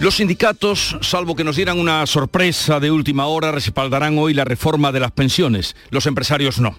Los sindicatos, salvo que nos dieran una sorpresa de última hora, respaldarán hoy la reforma de las pensiones. Los empresarios no.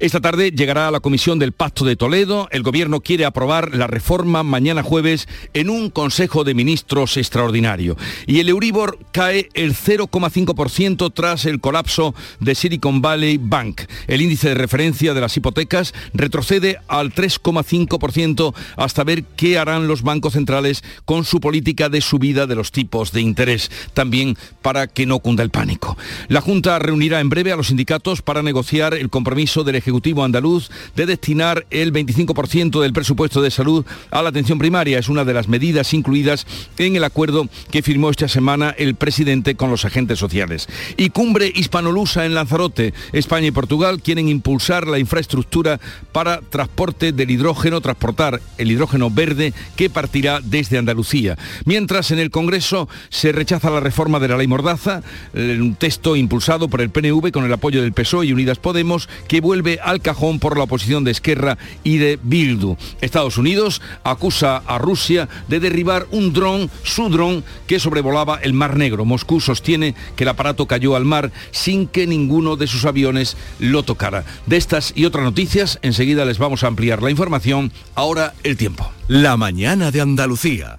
Esta tarde llegará a la Comisión del Pacto de Toledo. El Gobierno quiere aprobar la reforma mañana jueves en un Consejo de Ministros extraordinario. Y el Euribor cae el 0,5% tras el colapso de Silicon Valley Bank. El índice de referencia de las hipotecas retrocede al 3,5% hasta ver qué harán los bancos centrales con su política de subida de los tipos de interés, también para que no cunda el pánico. La Junta reunirá en breve a los sindicatos para negociar el compromiso del Ejecutivo andaluz de destinar el 25% del presupuesto de salud a la atención primaria. Es una de las medidas incluidas en el acuerdo que firmó esta semana el presidente con los agentes sociales. Y cumbre hispanolusa en Lanzarote. España y Portugal quieren impulsar la infraestructura para transporte del hidrógeno, transportar el hidrógeno verde que partirá desde Andalucía. Mientras en el Congreso Congreso se rechaza la reforma de la ley Mordaza, un texto impulsado por el PNV con el apoyo del PSOE y Unidas Podemos, que vuelve al cajón por la oposición de Esquerra y de Bildu. Estados Unidos acusa a Rusia de derribar un dron, su dron, que sobrevolaba el Mar Negro. Moscú sostiene que el aparato cayó al mar sin que ninguno de sus aviones lo tocara. De estas y otras noticias, enseguida les vamos a ampliar la información. Ahora el tiempo. La mañana de Andalucía.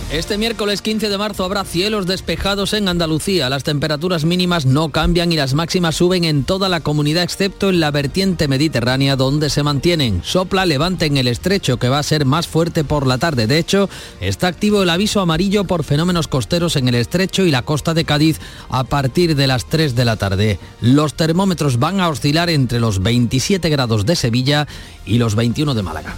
Este miércoles 15 de marzo habrá cielos despejados en Andalucía. Las temperaturas mínimas no cambian y las máximas suben en toda la comunidad excepto en la vertiente mediterránea donde se mantienen. Sopla levante en el estrecho que va a ser más fuerte por la tarde. De hecho, está activo el aviso amarillo por fenómenos costeros en el estrecho y la costa de Cádiz a partir de las 3 de la tarde. Los termómetros van a oscilar entre los 27 grados de Sevilla y los 21 de Málaga.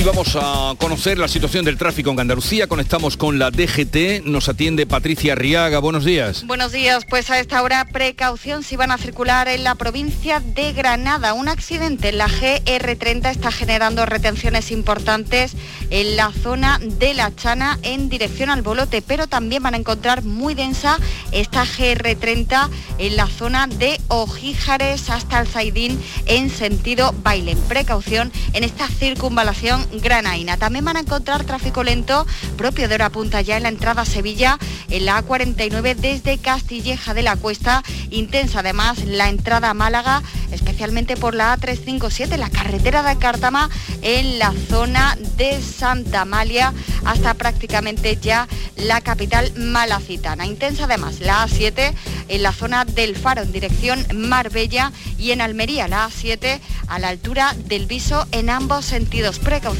Y vamos a conocer la situación del tráfico en Andalucía. Conectamos con la DGT. Nos atiende Patricia Riaga. Buenos días. Buenos días. Pues a esta hora precaución si van a circular en la provincia de Granada. Un accidente en la GR30 está generando retenciones importantes en la zona de La Chana en dirección al Bolote, pero también van a encontrar muy densa esta GR30 en la zona de Ojíjares hasta el Zaidín en sentido baile. Precaución en esta circunvalación granaína. También van a encontrar tráfico lento propio de hora punta ya en la entrada a Sevilla, en la A49 desde Castilleja de la Cuesta. Intensa además la entrada a Málaga, especialmente por la A357, la carretera de Cártama en la zona de Santa Amalia hasta prácticamente ya la capital malacitana. Intensa además la A7 en la zona del Faro en dirección Marbella y en Almería la A7 a la altura del Viso en ambos sentidos. Precaución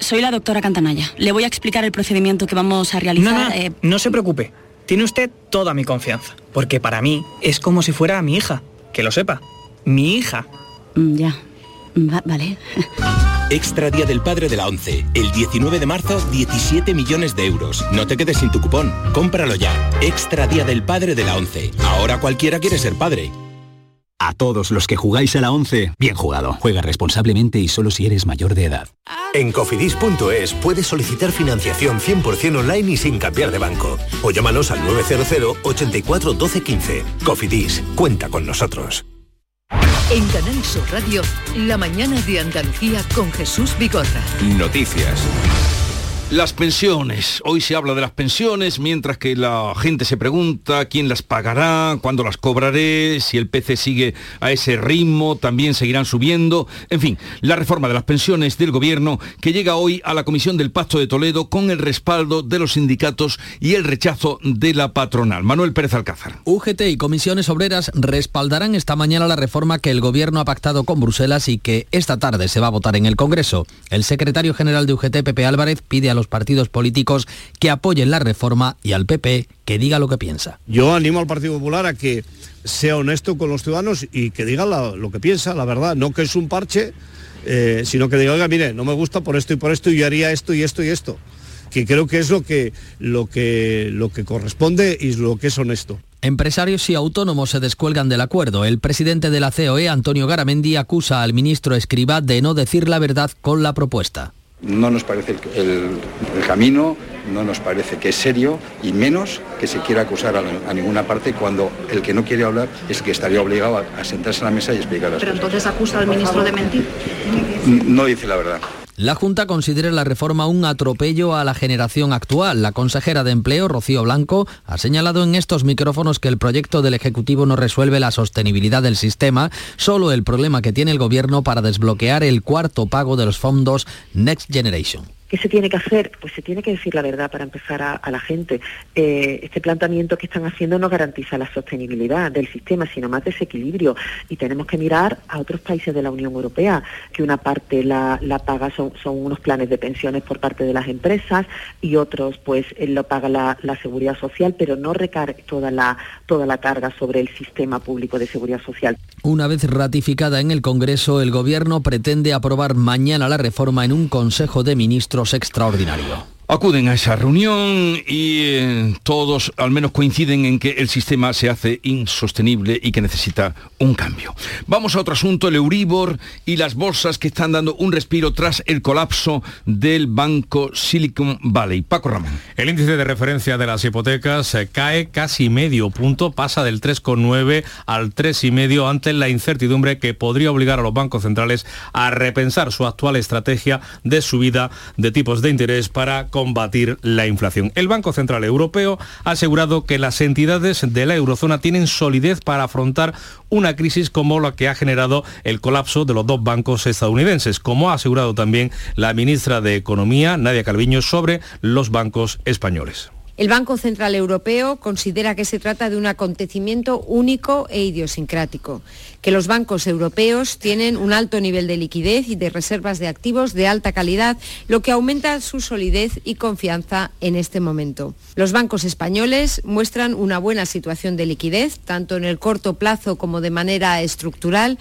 soy la doctora Cantanaya. Le voy a explicar el procedimiento que vamos a realizar. No, no, eh, no se preocupe. Tiene usted toda mi confianza. Porque para mí es como si fuera mi hija. Que lo sepa. Mi hija. mm, ya. Va- vale. Extra Día del Padre de la ONCE. El 19 de marzo, 17 millones de euros. No te quedes sin tu cupón. Cómpralo ya. Extra Día del Padre de la ONCE. Ahora cualquiera quiere ser padre. A todos los que jugáis a la 11, bien jugado. Juega responsablemente y solo si eres mayor de edad. En cofidis.es puedes solicitar financiación 100% online y sin cambiar de banco. O llámanos al 900 84 12 15. Cofidis, cuenta con nosotros. En Canal Sur Radio, la mañana de Andalucía con Jesús Bigorra. Noticias. Las pensiones. Hoy se habla de las pensiones, mientras que la gente se pregunta quién las pagará, cuándo las cobraré, si el PC sigue a ese ritmo, también seguirán subiendo. En fin, la reforma de las pensiones del gobierno que llega hoy a la Comisión del Pacto de Toledo con el respaldo de los sindicatos y el rechazo de la patronal. Manuel Pérez Alcázar. UGT y comisiones obreras respaldarán esta mañana la reforma que el gobierno ha pactado con Bruselas y que esta tarde se va a votar en el Congreso. El secretario general de UGT, Pepe Álvarez, pide a los partidos políticos que apoyen la reforma y al PP que diga lo que piensa. Yo animo al Partido Popular a que sea honesto con los ciudadanos y que diga la, lo que piensa, la verdad, no que es un parche, eh, sino que diga, oiga, mire, no me gusta por esto y por esto y yo haría esto y esto y esto que creo que es lo que, lo que, lo que corresponde y lo que es honesto. Empresarios y autónomos se descuelgan del acuerdo. El presidente de la COE, Antonio Garamendi, acusa al ministro Escribá de no decir la verdad con la propuesta. No nos parece el, el, el, camino, no nos parece que es serio y menos que se quiera acusar a, a, ninguna parte cuando el que no quiere hablar es que estaría obligado a, a sentarse a la mesa y explicar las Pero cosas. entonces acusa al ministro de mentir. No dice la verdad. La Junta considera la reforma un atropello a la generación actual. La consejera de Empleo, Rocío Blanco, ha señalado en estos micrófonos que el proyecto del Ejecutivo no resuelve la sostenibilidad del sistema, solo el problema que tiene el Gobierno para desbloquear el cuarto pago de los fondos Next Generation. ¿Qué se tiene que hacer? Pues se tiene que decir la verdad para empezar a, la gente. Eh, este planteamiento que están haciendo no garantiza la sostenibilidad del sistema, sino más desequilibrio. Y tenemos que mirar a otros países de la Unión Europea, que una parte la, paga son, unos planes de pensiones por parte de las empresas y otros pues lo paga la, la seguridad social, pero no recae toda la, toda la carga sobre el sistema público de seguridad social. Una vez ratificada en el Congreso, el Gobierno pretende aprobar mañana la reforma en un Consejo de Ministros extraordinario. Acuden a esa reunión y eh, todos al menos coinciden en que el sistema se hace insostenible y que necesita un cambio. Vamos a otro asunto, el Euribor y las bolsas que están dando un respiro tras el colapso del banco Silicon Valley. Paco Ramón. El índice de referencia de las hipotecas eh, cae casi medio punto, pasa del 3,9 al 3,5 ante la incertidumbre que podría obligar a los bancos centrales a repensar su actual estrategia de subida de tipos de interés para combatir la inflación. El Banco Central Europeo ha asegurado que las entidades de la eurozona tienen solidez para afrontar una crisis como la que ha generado el colapso de los dos bancos estadounidenses, como ha asegurado también la ministra de Economía, Nadia Calviño, sobre los bancos españoles. El Banco Central Europeo considera que se trata de un acontecimiento único e idiosincrático, que los bancos europeos tienen un alto nivel de liquidez y de reservas de activos de alta calidad, lo que aumenta su solidez y confianza en este momento. Los bancos españoles muestran una buena situación de liquidez, tanto en el corto plazo como de manera estructural,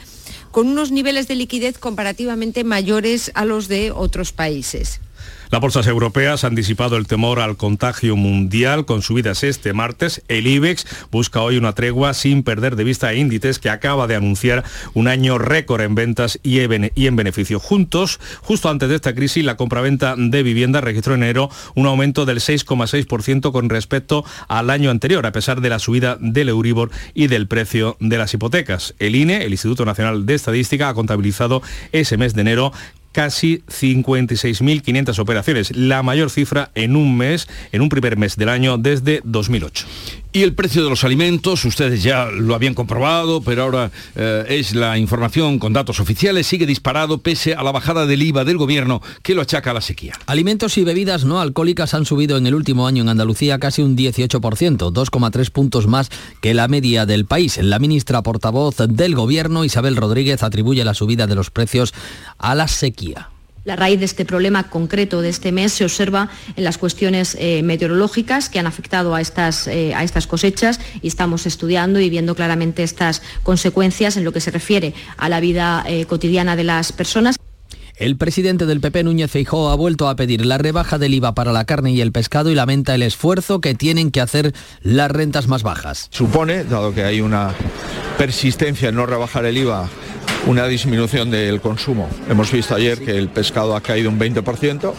con unos niveles de liquidez comparativamente mayores a los de otros países. Las bolsas europeas han disipado el temor al contagio mundial con subidas este martes. El IBEX busca hoy una tregua sin perder de vista a Índices que acaba de anunciar un año récord en ventas y en beneficio. Juntos, justo antes de esta crisis, la compraventa de vivienda registró en enero un aumento del 6,6% con respecto al año anterior, a pesar de la subida del Euribor y del precio de las hipotecas. El INE, el Instituto Nacional de Estadística, ha contabilizado ese mes de enero casi 56.500 operaciones, la mayor cifra en un mes, en un primer mes del año desde 2008. Y el precio de los alimentos, ustedes ya lo habían comprobado, pero ahora eh, es la información con datos oficiales, sigue disparado pese a la bajada del IVA del gobierno que lo achaca a la sequía. Alimentos y bebidas no alcohólicas han subido en el último año en Andalucía casi un 18%, 2,3 puntos más que la media del país. La ministra portavoz del gobierno, Isabel Rodríguez, atribuye la subida de los precios a la sequía. La raíz de este problema concreto de este mes se observa en las cuestiones eh, meteorológicas que han afectado a estas, eh, a estas cosechas y estamos estudiando y viendo claramente estas consecuencias en lo que se refiere a la vida eh, cotidiana de las personas. El presidente del PP, Núñez Feijóo, ha vuelto a pedir la rebaja del IVA para la carne y el pescado y lamenta el esfuerzo que tienen que hacer las rentas más bajas. Supone, dado que hay una persistencia en no rebajar el IVA una disminución del consumo. Hemos visto ayer que el pescado ha caído un 20%,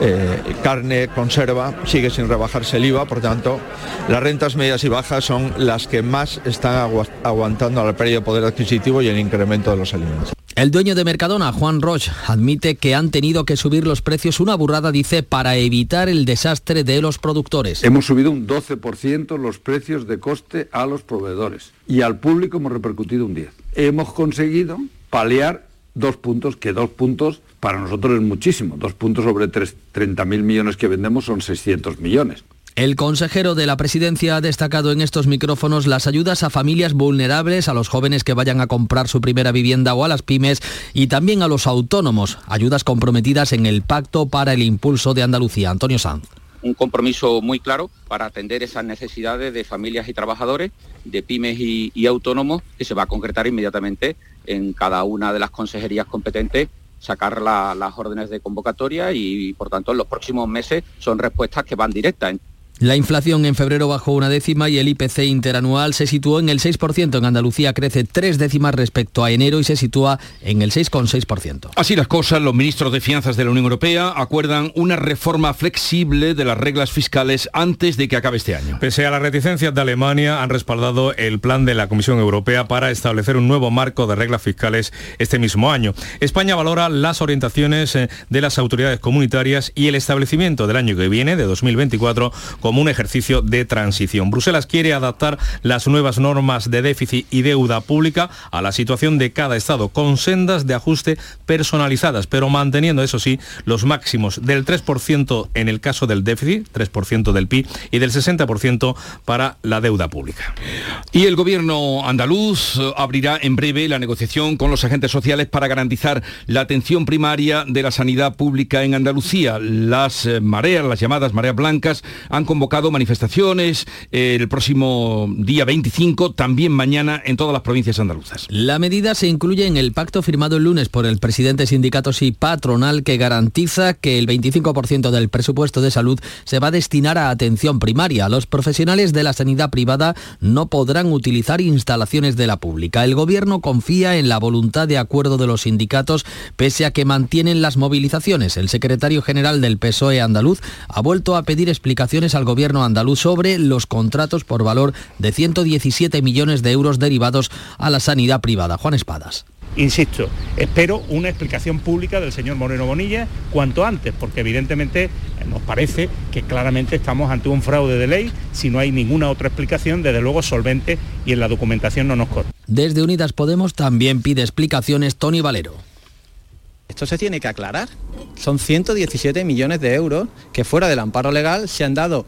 eh, carne, conserva, sigue sin rebajarse el IVA, por tanto, las rentas medias y bajas son las que más están aguantando la pérdida de poder adquisitivo y el incremento de los alimentos. El dueño de Mercadona, Juan Roche, admite que han tenido que subir los precios una burrada, dice, para evitar el desastre de los productores. Hemos subido un 12% los precios de coste a los proveedores y al público hemos repercutido un 10%. Hemos conseguido paliar dos puntos, que dos puntos para nosotros es muchísimo. Dos puntos sobre 30.000 millones que vendemos son 600 millones. El consejero de la presidencia ha destacado en estos micrófonos las ayudas a familias vulnerables, a los jóvenes que vayan a comprar su primera vivienda o a las pymes y también a los autónomos, ayudas comprometidas en el Pacto para el Impulso de Andalucía. Antonio Sanz un compromiso muy claro para atender esas necesidades de familias y trabajadores, de pymes y, autónomos, que se va a concretar inmediatamente en cada una de las consejerías competentes sacar las órdenes de convocatoria y, por tanto, en los próximos meses son respuestas que van directas. La inflación en febrero bajó una décima y el IPC interanual se situó en el 6%. En Andalucía crece tres décimas respecto a enero y se sitúa en el 6,6%. Así las cosas, los ministros de Finanzas de la Unión Europea acuerdan una reforma flexible de las reglas fiscales antes de que acabe este año. Pese a las reticencias de Alemania, han respaldado el plan de la Comisión Europea para establecer un nuevo marco de reglas fiscales este mismo año. España valora las orientaciones eh, de las autoridades comunitarias y el establecimiento del año que viene, de 2024, como un ejercicio de transición. Bruselas quiere adaptar las nuevas normas de déficit y deuda pública a la situación de cada Estado, con sendas de ajuste personalizadas, pero manteniendo, eso sí, los máximos del 3% en el caso del déficit, 3% del PIB, y del 60% para la deuda pública. Y el gobierno andaluz eh, abrirá en breve la negociación con los agentes sociales para garantizar la atención primaria de la sanidad pública en Andalucía. Las eh, mareas, las llamadas mareas blancas, han convocado manifestaciones eh, el próximo día 25, también mañana en todas las provincias andaluzas. La medida se incluye en el pacto firmado el lunes por el presidente de sindicatos y patronal que garantiza que el 25% del presupuesto de salud se va a destinar a atención primaria. Los profesionales de la sanidad privada no podrán utilizar instalaciones de la pública. El gobierno confía en la voluntad de acuerdo de los sindicatos pese a que mantienen las movilizaciones. El secretario general del PSOE andaluz ha vuelto a pedir explicaciones al gobierno andaluz sobre los contratos por valor de 117 millones de euros derivados a la sanidad privada. Juan Espadas. Insisto, espero una explicación pública del señor Moreno Bonilla cuanto antes, porque evidentemente nos parece que claramente estamos ante un fraude de ley si no hay ninguna otra explicación, desde luego solvente y en la documentación no nos corre. Desde Unidas Podemos también pide explicaciones Tony Valero. Esto se tiene que aclarar. Son 117 millones de euros que fuera del amparo legal se han dado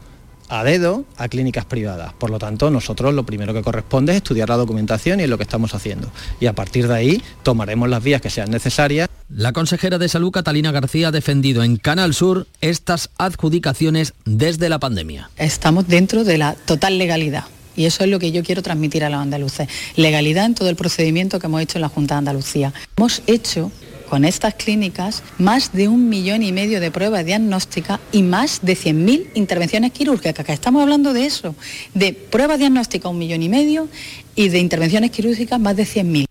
a dedo a clínicas privadas. Por lo tanto, nosotros lo primero que corresponde es estudiar la documentación y es lo que estamos haciendo. Y a partir de ahí tomaremos las vías que sean necesarias. La consejera de Salud, Catalina García, ha defendido en Canal Sur estas adjudicaciones desde la pandemia. Estamos dentro de la total legalidad. Y eso es lo que yo quiero transmitir a los andaluces. Legalidad en todo el procedimiento que hemos hecho en la Junta de Andalucía. Hemos hecho con estas clínicas más de un millón y medio de pruebas diagnósticas y más de 100.000 intervenciones quirúrgicas. estamos hablando de eso, de pruebas diagnósticas un millón y medio y de intervenciones quirúrgicas más de 100.000.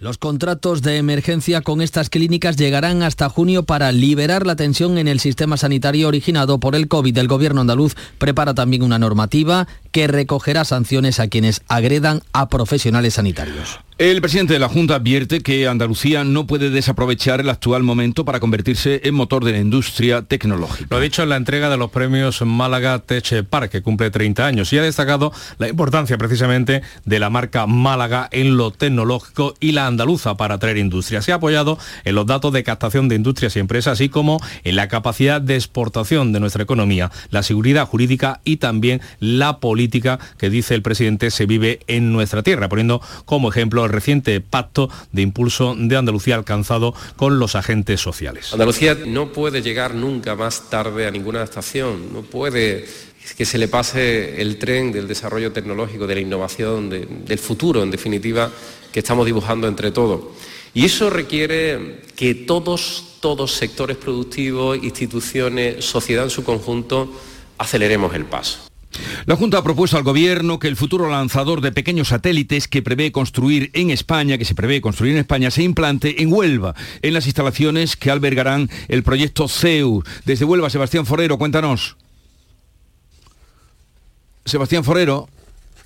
Los contratos de emergencia con estas clínicas llegarán hasta junio para liberar la tensión en el sistema sanitario originado por el COVID. El gobierno andaluz prepara también una normativa que recogerá sanciones a quienes agredan a profesionales sanitarios. El presidente de la Junta advierte que Andalucía no puede desaprovechar el actual momento para convertirse en motor de la industria tecnológica. Lo ha dicho en la entrega de los premios Málaga Tech Park, que cumple 30 años, y ha destacado la importancia precisamente de la marca Málaga en lo tecnológico y la andaluza para atraer industria. Se ha apoyado en los datos de captación de industrias y empresas, así como en la capacidad de exportación de nuestra economía, la seguridad jurídica y también la política que dice el presidente se vive en nuestra tierra, poniendo como ejemplo reciente pacto de impulso de Andalucía alcanzado con los agentes sociales. Andalucía no puede llegar nunca más tarde a ninguna estación, no puede que se le pase el tren del desarrollo tecnológico, de la innovación, del futuro, en definitiva, que estamos dibujando entre todos. Y eso requiere que todos, todos sectores productivos, instituciones, sociedad en su conjunto, aceleremos el paso. La Junta ha propuesto al Gobierno que el futuro lanzador de pequeños satélites que prevé construir en España, que se prevé construir en España, se implante en Huelva, en las instalaciones que albergarán el proyecto CEU. Desde Huelva, Sebastián Forero, cuéntanos. Sebastián Forero,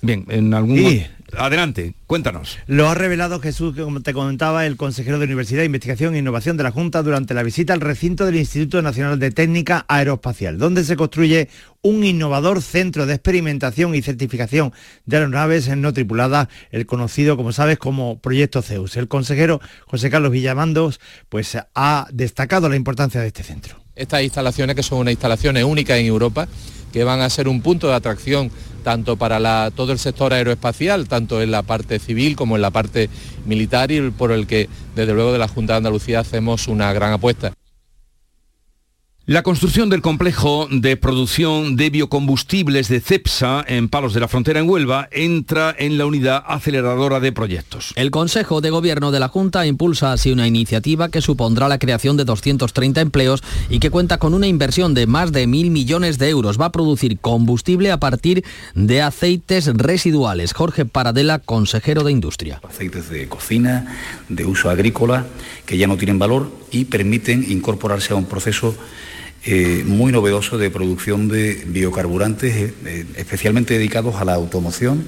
bien, en algún... Sí. Adelante, cuéntanos. Lo ha revelado Jesús, como te comentaba, el consejero de Universidad, Investigación e Innovación de la Junta durante la visita al recinto del Instituto Nacional de Técnica Aeroespacial, donde se construye un innovador centro de experimentación y certificación de aeronaves no tripuladas, el conocido, como sabes, como Proyecto Zeus. El consejero José Carlos Villamandos pues, ha destacado la importancia de este centro. Estas instalaciones, que son unas instalaciones únicas en Europa, que van a ser un punto de atracción tanto para todo el sector aeroespacial, tanto en la parte civil como en la parte militar y por el que desde luego de la Junta de Andalucía hacemos una gran apuesta. La construcción del complejo de producción de biocombustibles de CEPSA en Palos de la Frontera en Huelva entra en la unidad aceleradora de proyectos. El Consejo de Gobierno de la Junta impulsa así una iniciativa que supondrá la creación de 230 empleos y que cuenta con una inversión de más de mil millones de euros. Va a producir combustible a partir de aceites residuales. Jorge Paradela, consejero de Industria. Aceites de cocina, de uso agrícola, que ya no tienen valor y permiten incorporarse a un proceso eh, muy novedoso de producción de biocarburantes, eh, eh, especialmente dedicados a la automoción,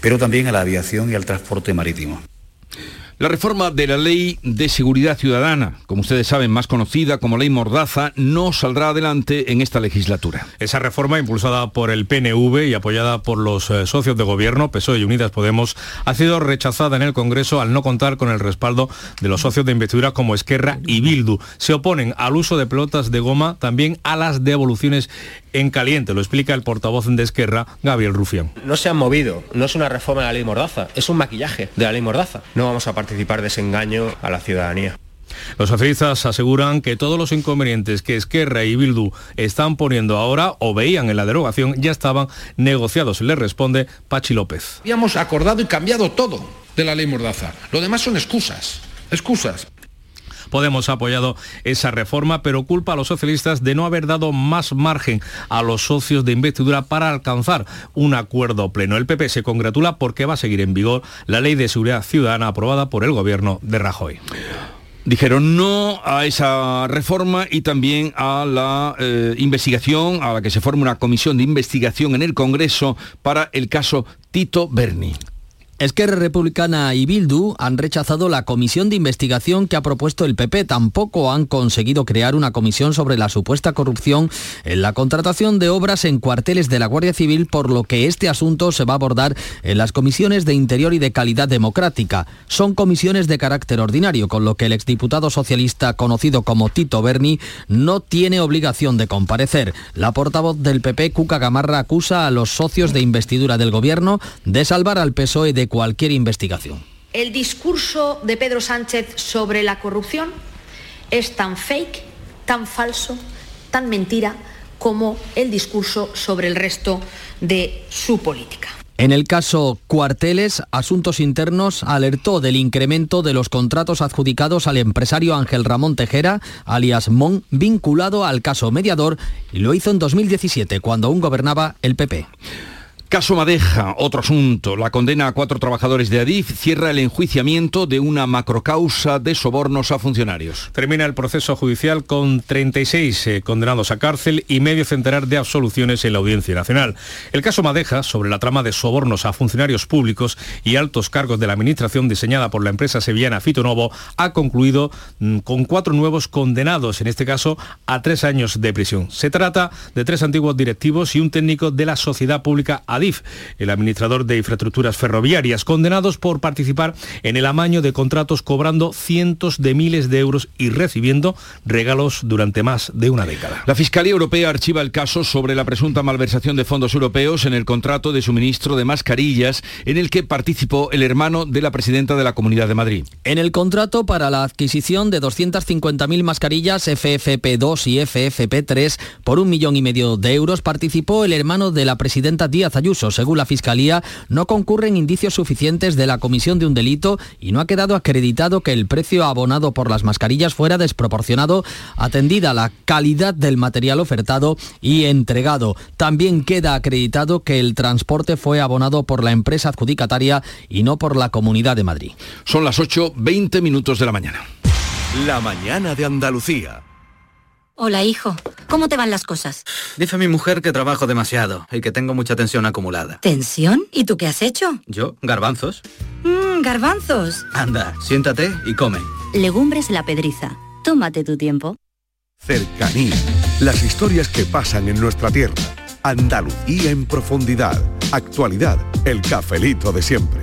pero también a la aviación y al transporte marítimo. La reforma de la Ley de Seguridad Ciudadana, como ustedes saben, más conocida como Ley Mordaza, no saldrá adelante en esta legislatura. Esa reforma, impulsada por el PNV y apoyada por los eh, socios de gobierno, PSOE y Unidas Podemos, ha sido rechazada en el Congreso al no contar con el respaldo de los socios de investidura como Esquerra y Bildu. Se oponen al uso de pelotas de goma, también a las devoluciones en caliente. Lo explica el portavoz de Esquerra, Gabriel Rufián. No se han movido, no es una reforma de la ley Mordaza, es un maquillaje de la ley Mordaza. No vamos a participar de ese engaño a la ciudadanía. Los socialistas aseguran que todos los inconvenientes que Esquerra y Bildu están poniendo ahora o veían en la derogación ya estaban negociados. Le responde Pachi López. Habíamos acordado y cambiado todo de la ley Mordaza. Lo demás son excusas. Excusas. Podemos ha apoyado esa reforma, pero culpa a los socialistas de no haber dado más margen a los socios de investidura para alcanzar un acuerdo pleno. El PP se congratula porque va a seguir en vigor la ley de seguridad ciudadana aprobada por el gobierno de Rajoy dijeron no a esa reforma y también a la eh, investigación, a la que se forme una comisión de investigación en el Congreso para el caso Tito Berni. Esquerra Republicana y Bildu han rechazado la comisión de investigación que ha propuesto el PP. Tampoco han conseguido crear una comisión sobre la supuesta corrupción en la contratación de obras en cuarteles de la Guardia Civil, por lo que este asunto se va a abordar en las comisiones de Interior y de Calidad Democrática. Son comisiones de carácter ordinario, con lo que el exdiputado socialista conocido como Tito Berni no tiene obligación de comparecer. La portavoz del PP, Cuca Gamarra, acusa a los socios de investidura del gobierno de salvar al PSOE de cualquier investigación. El discurso de Pedro Sánchez sobre la corrupción es tan fake, tan falso, tan mentira como el discurso sobre el resto de su política. En el caso Cuarteles, Asuntos Internos alertó del incremento de los contratos adjudicados al empresario Ángel Ramón Tejera, alias Mon, vinculado al caso mediador, y lo hizo en 2017, cuando aún gobernaba el PP. Caso Madeja, otro asunto. La condena a cuatro trabajadores de Adif cierra el enjuiciamiento de una macrocausa de sobornos a funcionarios. Termina el proceso judicial con 36 eh, condenados a cárcel y medio centenar de absoluciones en la Audiencia Nacional. El caso Madeja, sobre la trama de sobornos a funcionarios públicos y altos cargos de la administración diseñada por la empresa sevillana Fitonovo, ha concluido mm, con cuatro nuevos condenados, en este caso a tres años de prisión. Se trata de tres antiguos directivos y un técnico de la sociedad pública Adif el administrador de infraestructuras ferroviarias, condenados por participar en el amaño de contratos cobrando cientos de miles de euros y recibiendo regalos durante más de una década. La Fiscalía Europea archiva el caso sobre la presunta malversación de fondos europeos en el contrato de suministro de mascarillas en el que participó el hermano de la presidenta de la Comunidad de Madrid. En el contrato para la adquisición de 250.000 mascarillas FFP2 y FFP3 por un millón y medio de euros participó el hermano de la presidenta Díaz Ayuso Ayuso. Según la Fiscalía, no concurren indicios suficientes de la comisión de un delito y no ha quedado acreditado que el precio abonado por las mascarillas fuera desproporcionado, atendida la calidad del material ofertado y entregado. También queda acreditado que el transporte fue abonado por la empresa adjudicataria y no por la Comunidad de Madrid. Son las 8, 20 minutos de la mañana. La mañana de Andalucía. Hola, hijo. ¿Cómo te van las cosas? Dice mi mujer que trabajo demasiado y que tengo mucha tensión acumulada. ¿Tensión? ¿Y tú qué has hecho? Yo, garbanzos. Mmm, garbanzos. Anda, siéntate y come. Legumbres la pedriza. Tómate tu tiempo. Cercanía. Las historias que pasan en nuestra tierra. Andalucía en profundidad. Actualidad. El cafelito de siempre.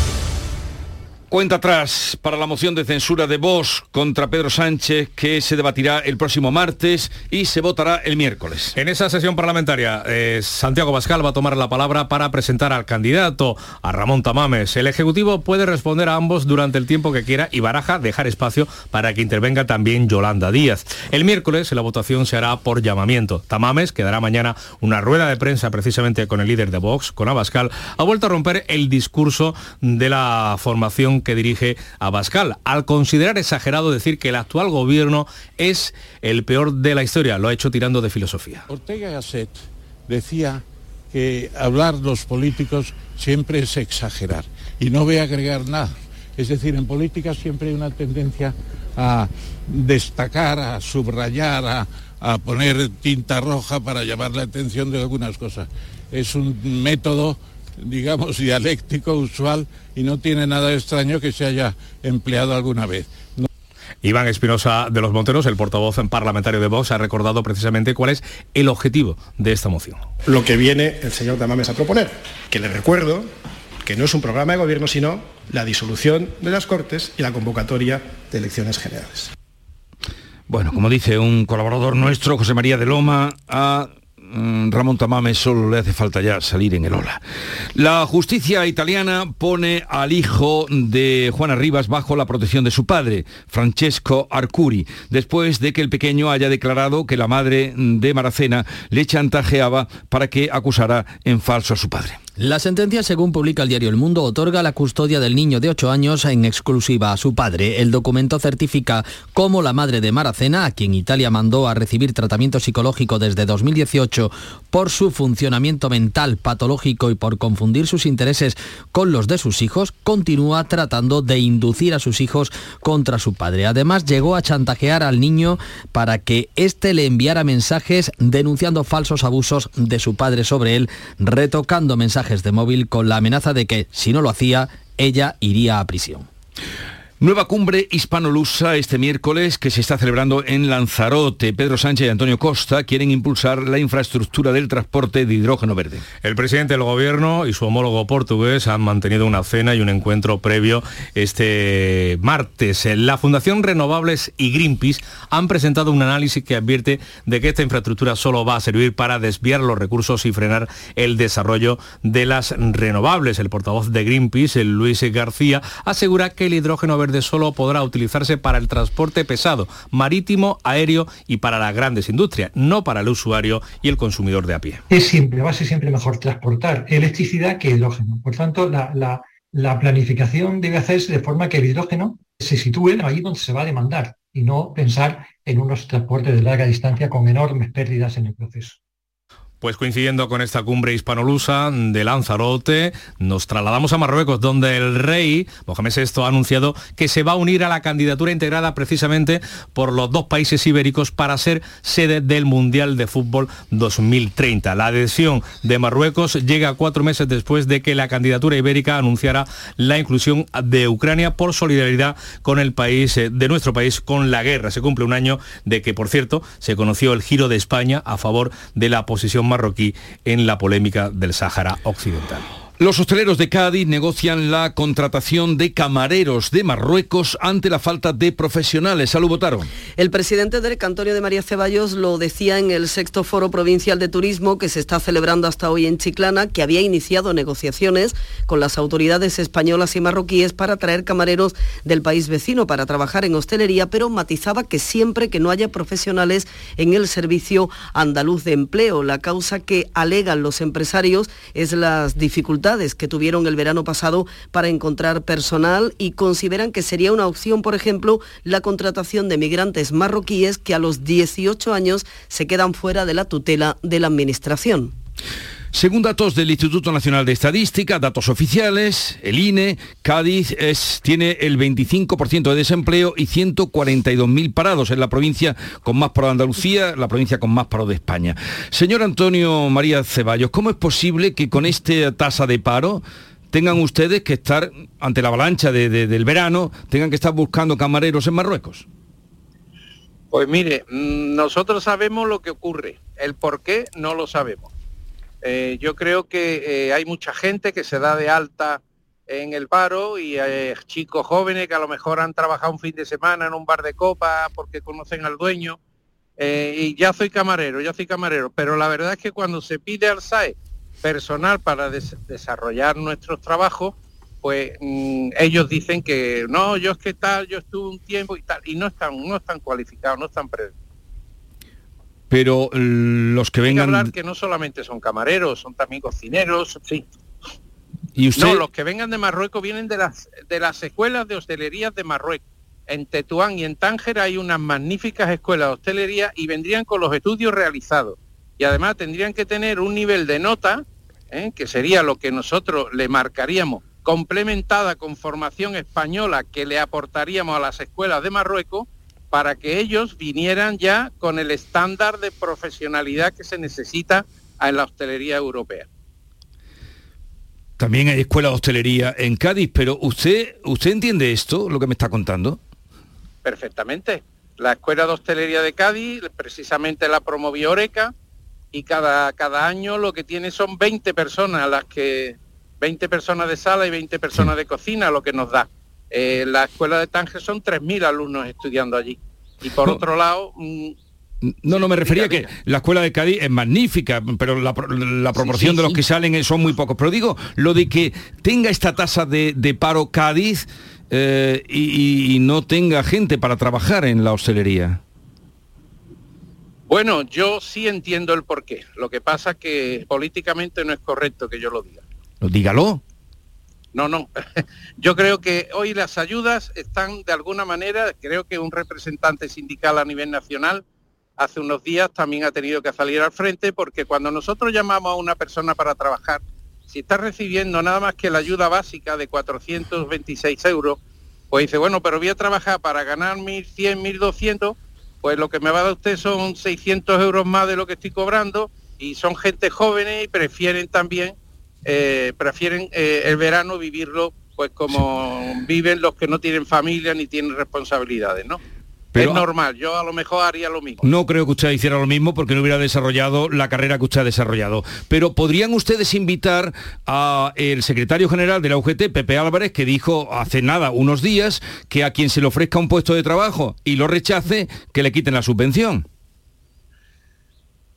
Cuenta atrás para la moción de censura de Vox contra Pedro Sánchez que se debatirá el próximo martes y se votará el miércoles. En esa sesión parlamentaria, eh, Santiago Bascal va a tomar la palabra para presentar al candidato, a Ramón Tamames. El Ejecutivo puede responder a ambos durante el tiempo que quiera y baraja dejar espacio para que intervenga también Yolanda Díaz. El miércoles la votación se hará por llamamiento. Tamames, que dará mañana una rueda de prensa precisamente con el líder de Vox, con Abascal, ha vuelto a romper el discurso de la formación que dirige a Bascal, al considerar exagerado decir que el actual gobierno es el peor de la historia. Lo ha hecho tirando de filosofía. Ortega Gasset decía que hablar los políticos siempre es exagerar y no voy a agregar nada. Es decir, en política siempre hay una tendencia a destacar, a subrayar, a, a poner tinta roja para llamar la atención de algunas cosas. Es un método digamos, dialéctico usual y no tiene nada de extraño que se haya empleado alguna vez. No... Iván Espinosa de los Monteros, el portavoz parlamentario de Vox, ha recordado precisamente cuál es el objetivo de esta moción. Lo que viene el señor Tamames a proponer, que le recuerdo que no es un programa de gobierno, sino la disolución de las Cortes y la convocatoria de elecciones generales. Bueno, como dice un colaborador nuestro, José María de Loma, a Ramón Tamames solo le hace falta ya salir en el ola. La justicia italiana pone al hijo de Juana Rivas bajo la protección de su padre, Francesco Arcuri, después de que el pequeño haya declarado que la madre de Maracena le chantajeaba para que acusara en falso a su padre. La sentencia, según publica el diario El Mundo, otorga la custodia del niño de 8 años en exclusiva a su padre. El documento certifica cómo la madre de Maracena, a quien Italia mandó a recibir tratamiento psicológico desde 2018 por su funcionamiento mental patológico y por confundir sus intereses con los de sus hijos, continúa tratando de inducir a sus hijos contra su padre. Además, llegó a chantajear al niño para que éste le enviara mensajes denunciando falsos abusos de su padre sobre él, retocando mensajes de móvil con la amenaza de que, si no lo hacía, ella iría a prisión. Nueva cumbre hispano-lusa este miércoles que se está celebrando en Lanzarote. Pedro Sánchez y Antonio Costa quieren impulsar la infraestructura del transporte de hidrógeno verde. El presidente del gobierno y su homólogo portugués han mantenido una cena y un encuentro previo este martes. La Fundación Renovables y Greenpeace han presentado un análisis que advierte de que esta infraestructura solo va a servir para desviar los recursos y frenar el desarrollo de las renovables. El portavoz de Greenpeace, Luis García, asegura que el hidrógeno verde solo podrá utilizarse para el transporte pesado, marítimo, aéreo y para las grandes industrias, no para el usuario y el consumidor de a pie. Es siempre, va a ser siempre mejor transportar electricidad que hidrógeno. Por tanto, la, la planificación debe hacerse de forma que el hidrógeno se sitúe ahí donde se va a demandar y no pensar en unos transportes de larga distancia con enormes pérdidas en el proceso. Pues coincidiendo con esta cumbre hispanolusa de Lanzarote, nos trasladamos a Marruecos, donde el rey Mohamed VI ha anunciado que se va a unir a la candidatura integrada precisamente por los dos países ibéricos para ser sede del Mundial de Fútbol 2030. La adhesión de Marruecos llega cuatro meses después de que la candidatura ibérica anunciara la inclusión de Ucrania por solidaridad con el país, eh, de nuestro país, con la guerra. Se cumple un año de que, por cierto, se conoció el giro de España a favor de la posición marroquí en la polémica del Sáhara Occidental. Los hosteleros de Cádiz negocian la contratación de camareros de Marruecos ante la falta de profesionales. Salud, Botaro. El presidente del Cantorio de María Ceballos lo decía en el sexto foro provincial de turismo que se está celebrando hasta hoy en Chiclana, que había iniciado negociaciones con las autoridades españolas y marroquíes para traer camareros del país vecino para trabajar en hostelería, pero matizaba que siempre que no haya profesionales en el servicio andaluz de empleo. La causa que alegan los empresarios es las dificultades que tuvieron el verano pasado para encontrar personal y consideran que sería una opción, por ejemplo, la contratación de migrantes marroquíes que a los 18 años se quedan fuera de la tutela de la Administración. Según datos del Instituto Nacional de Estadística, datos oficiales, el INE, Cádiz tiene el 25% de desempleo y 142.000 parados. en la provincia con más paro de Andalucía, la provincia con más paro de España. Señor Antonio María Ceballos, ¿cómo es posible que con esta tasa de paro tengan ustedes que estar, ante la avalancha del verano, tengan que estar buscando camareros en Marruecos? Pues mire, mm, nosotros sabemos lo que ocurre. El por qué no lo sabemos. Eh, yo creo que eh, hay mucha gente que se da de alta en el paro y hay chicos jóvenes que a lo mejor han trabajado un fin de semana en un bar de copa porque conocen al dueño eh, y ya soy camarero, ya soy camarero, pero la verdad es que cuando se pide al SAE personal para desarrollar nuestros trabajos, pues mm, ellos dicen que no, yo es que tal, yo estuve un tiempo y tal, y no están, no están cualificados, no están pre pero los que vengan... que hablar que no solamente son camareros, son también cocineros, sí. ¿Y usted... No, los que vengan de Marruecos vienen de las, de las escuelas de hostelería de Marruecos. En Tetuán y en Tánger hay unas magníficas escuelas de hostelería y vendrían con los estudios realizados. Y además tendrían que tener un nivel de nota, ¿eh? que sería lo que nosotros le marcaríamos, complementada con formación española que le aportaríamos a las escuelas de Marruecos, para que ellos vinieran ya con el estándar de profesionalidad que se necesita en la hostelería europea. También hay escuela de hostelería en Cádiz, pero usted, ¿usted entiende esto, lo que me está contando? Perfectamente. La escuela de hostelería de Cádiz precisamente la promovió Oreca y cada, cada año lo que tiene son 20 personas, las que 20 personas de sala y 20 personas de cocina, lo que nos da. Eh, la escuela de Tánger son 3.000 alumnos estudiando allí. Y por otro lado... Mm, no, no, me refería a que la escuela de Cádiz es magnífica, pero la, proporción de los que salen son muy pocos. Pero digo, lo de que tenga esta tasa de, paro Cádiz eh, y, no tenga gente para trabajar en la hostelería. Bueno, yo sí entiendo el porqué. Lo que pasa que políticamente no es correcto que yo lo diga. Dígalo. No, no. Yo creo que hoy las ayudas están de alguna manera, creo que un representante sindical a nivel nacional hace unos días también ha tenido que salir al frente porque cuando nosotros llamamos a una persona para trabajar, si está recibiendo nada más que la ayuda básica de 426 euros, pues dice, bueno, pero voy a trabajar para ganar 1.100, 1.200, pues lo que me va a dar usted son 600 euros más de lo que estoy cobrando y son gente jóvenes y prefieren también eh, prefieren eh, el verano vivirlo pues como viven los que no tienen familia ni tienen responsabilidades, ¿no? Pero, es normal, yo a lo mejor haría lo mismo. No creo que usted hiciera lo mismo porque no hubiera desarrollado la carrera que usted ha desarrollado. Pero ¿podrían ustedes invitar a el secretario general de la UGT, Pepe Álvarez, que dijo hace nada, unos días, que a quien se le ofrezca un puesto de trabajo y lo rechace, que le quiten la subvención?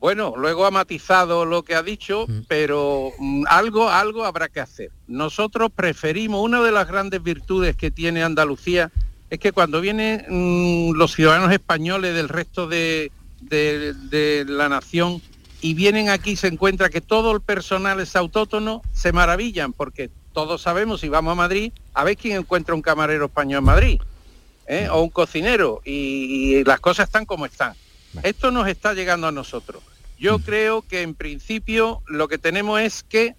Bueno, luego ha matizado lo que ha dicho, mm. pero mm, algo, algo habrá que hacer. Nosotros preferimos, una de las grandes virtudes que tiene Andalucía es que cuando vienen mm, los ciudadanos españoles del resto de, de, la nación y vienen aquí se encuentra que todo el personal es autóctono, se maravillan, porque todos sabemos, si vamos a Madrid, a ver quién encuentra un camarero español en Madrid, ¿eh? o un cocinero, y, y las cosas están como están. Esto nos está llegando a nosotros. Yo creo que en principio lo que tenemos es que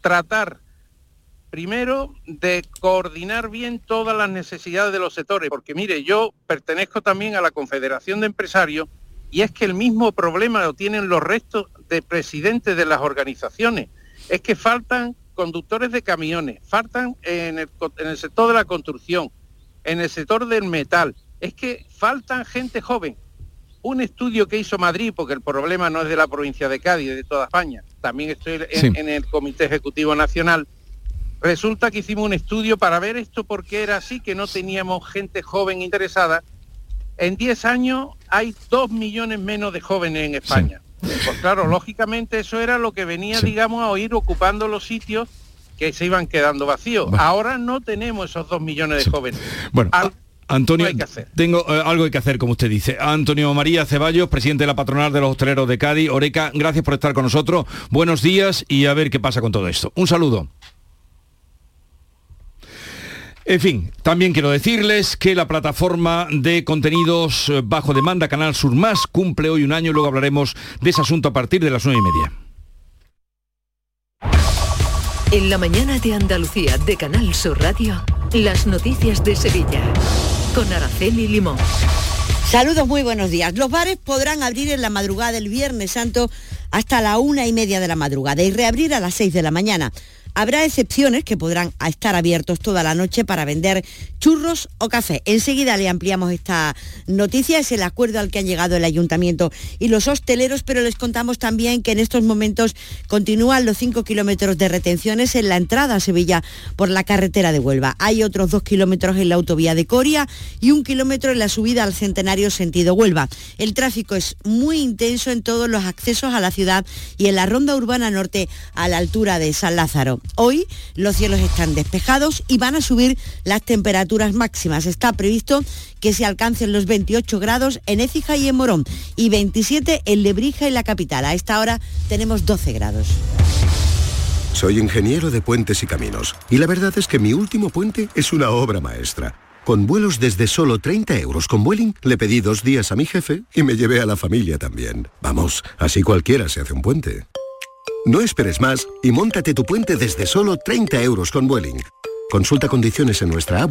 tratar primero de coordinar bien todas las necesidades de los sectores, porque mire, yo pertenezco también a la Confederación de Empresarios y es que el mismo problema lo tienen los restos de presidentes de las organizaciones. Es que faltan conductores de camiones, faltan en el, en el sector de la construcción, en el sector del metal. Es que faltan gente joven un estudio que hizo Madrid, porque el problema no es de la provincia de Cádiz, es de toda España, también estoy en, en el Comité Ejecutivo Nacional, resulta que hicimos un estudio para ver esto porque era así, que no teníamos gente joven interesada. En 10 años hay 2 millones menos de jóvenes en España. Pues claro, lógicamente eso era lo que venía, digamos, a ir ocupando los sitios que se iban quedando vacíos. Ahora no tenemos esos 2 millones de jóvenes. Bueno, Al- Antonio, hay que hacer. tengo eh, algo hay que hacer, como usted dice. Antonio María Ceballos, presidente de la patronal de los hosteleros de Cádiz. Oreca, gracias por estar con nosotros. Buenos días y a ver qué pasa con todo esto. Un saludo. En fin, también quiero decirles que la plataforma de contenidos eh, bajo demanda Canal Sur Más cumple hoy un año. Luego hablaremos de ese asunto a partir de las nueve y media. En la mañana de Andalucía de Canal Sur Radio, las noticias de Sevilla. Con Araceli Limón. Saludos, muy buenos días. Los bares podrán abrir en la madrugada del Viernes Santo hasta la una y media de la madrugada y reabrir a las seis de la mañana. Habrá excepciones que podrán estar abiertos toda la noche para vender churros o café. Enseguida le ampliamos esta noticia, es el acuerdo al que han llegado el ayuntamiento y los hosteleros, pero les contamos también que en estos momentos continúan los 5 kilómetros de retenciones en la entrada a Sevilla por la carretera de Huelva. Hay otros 2 kilómetros en la autovía de Coria y un kilómetro en la subida al Centenario sentido Huelva. El tráfico es muy intenso en todos los accesos a la ciudad y en la ronda urbana norte a la altura de San Lázaro. Hoy los cielos están despejados y van a subir las temperaturas máximas. Está previsto que se alcancen los 28 grados en Écija y en Morón y 27 en Lebrija y la capital. A esta hora tenemos 12 grados. Soy ingeniero de puentes y caminos y la verdad es que mi último puente es una obra maestra. Con vuelos desde solo 30 euros con Vueling le pedí dos días a mi jefe y me llevé a la familia también. Vamos, así cualquiera se hace un puente. No esperes más y móntate tu puente desde solo 30 euros con Vueling. Consulta condiciones en nuestra app.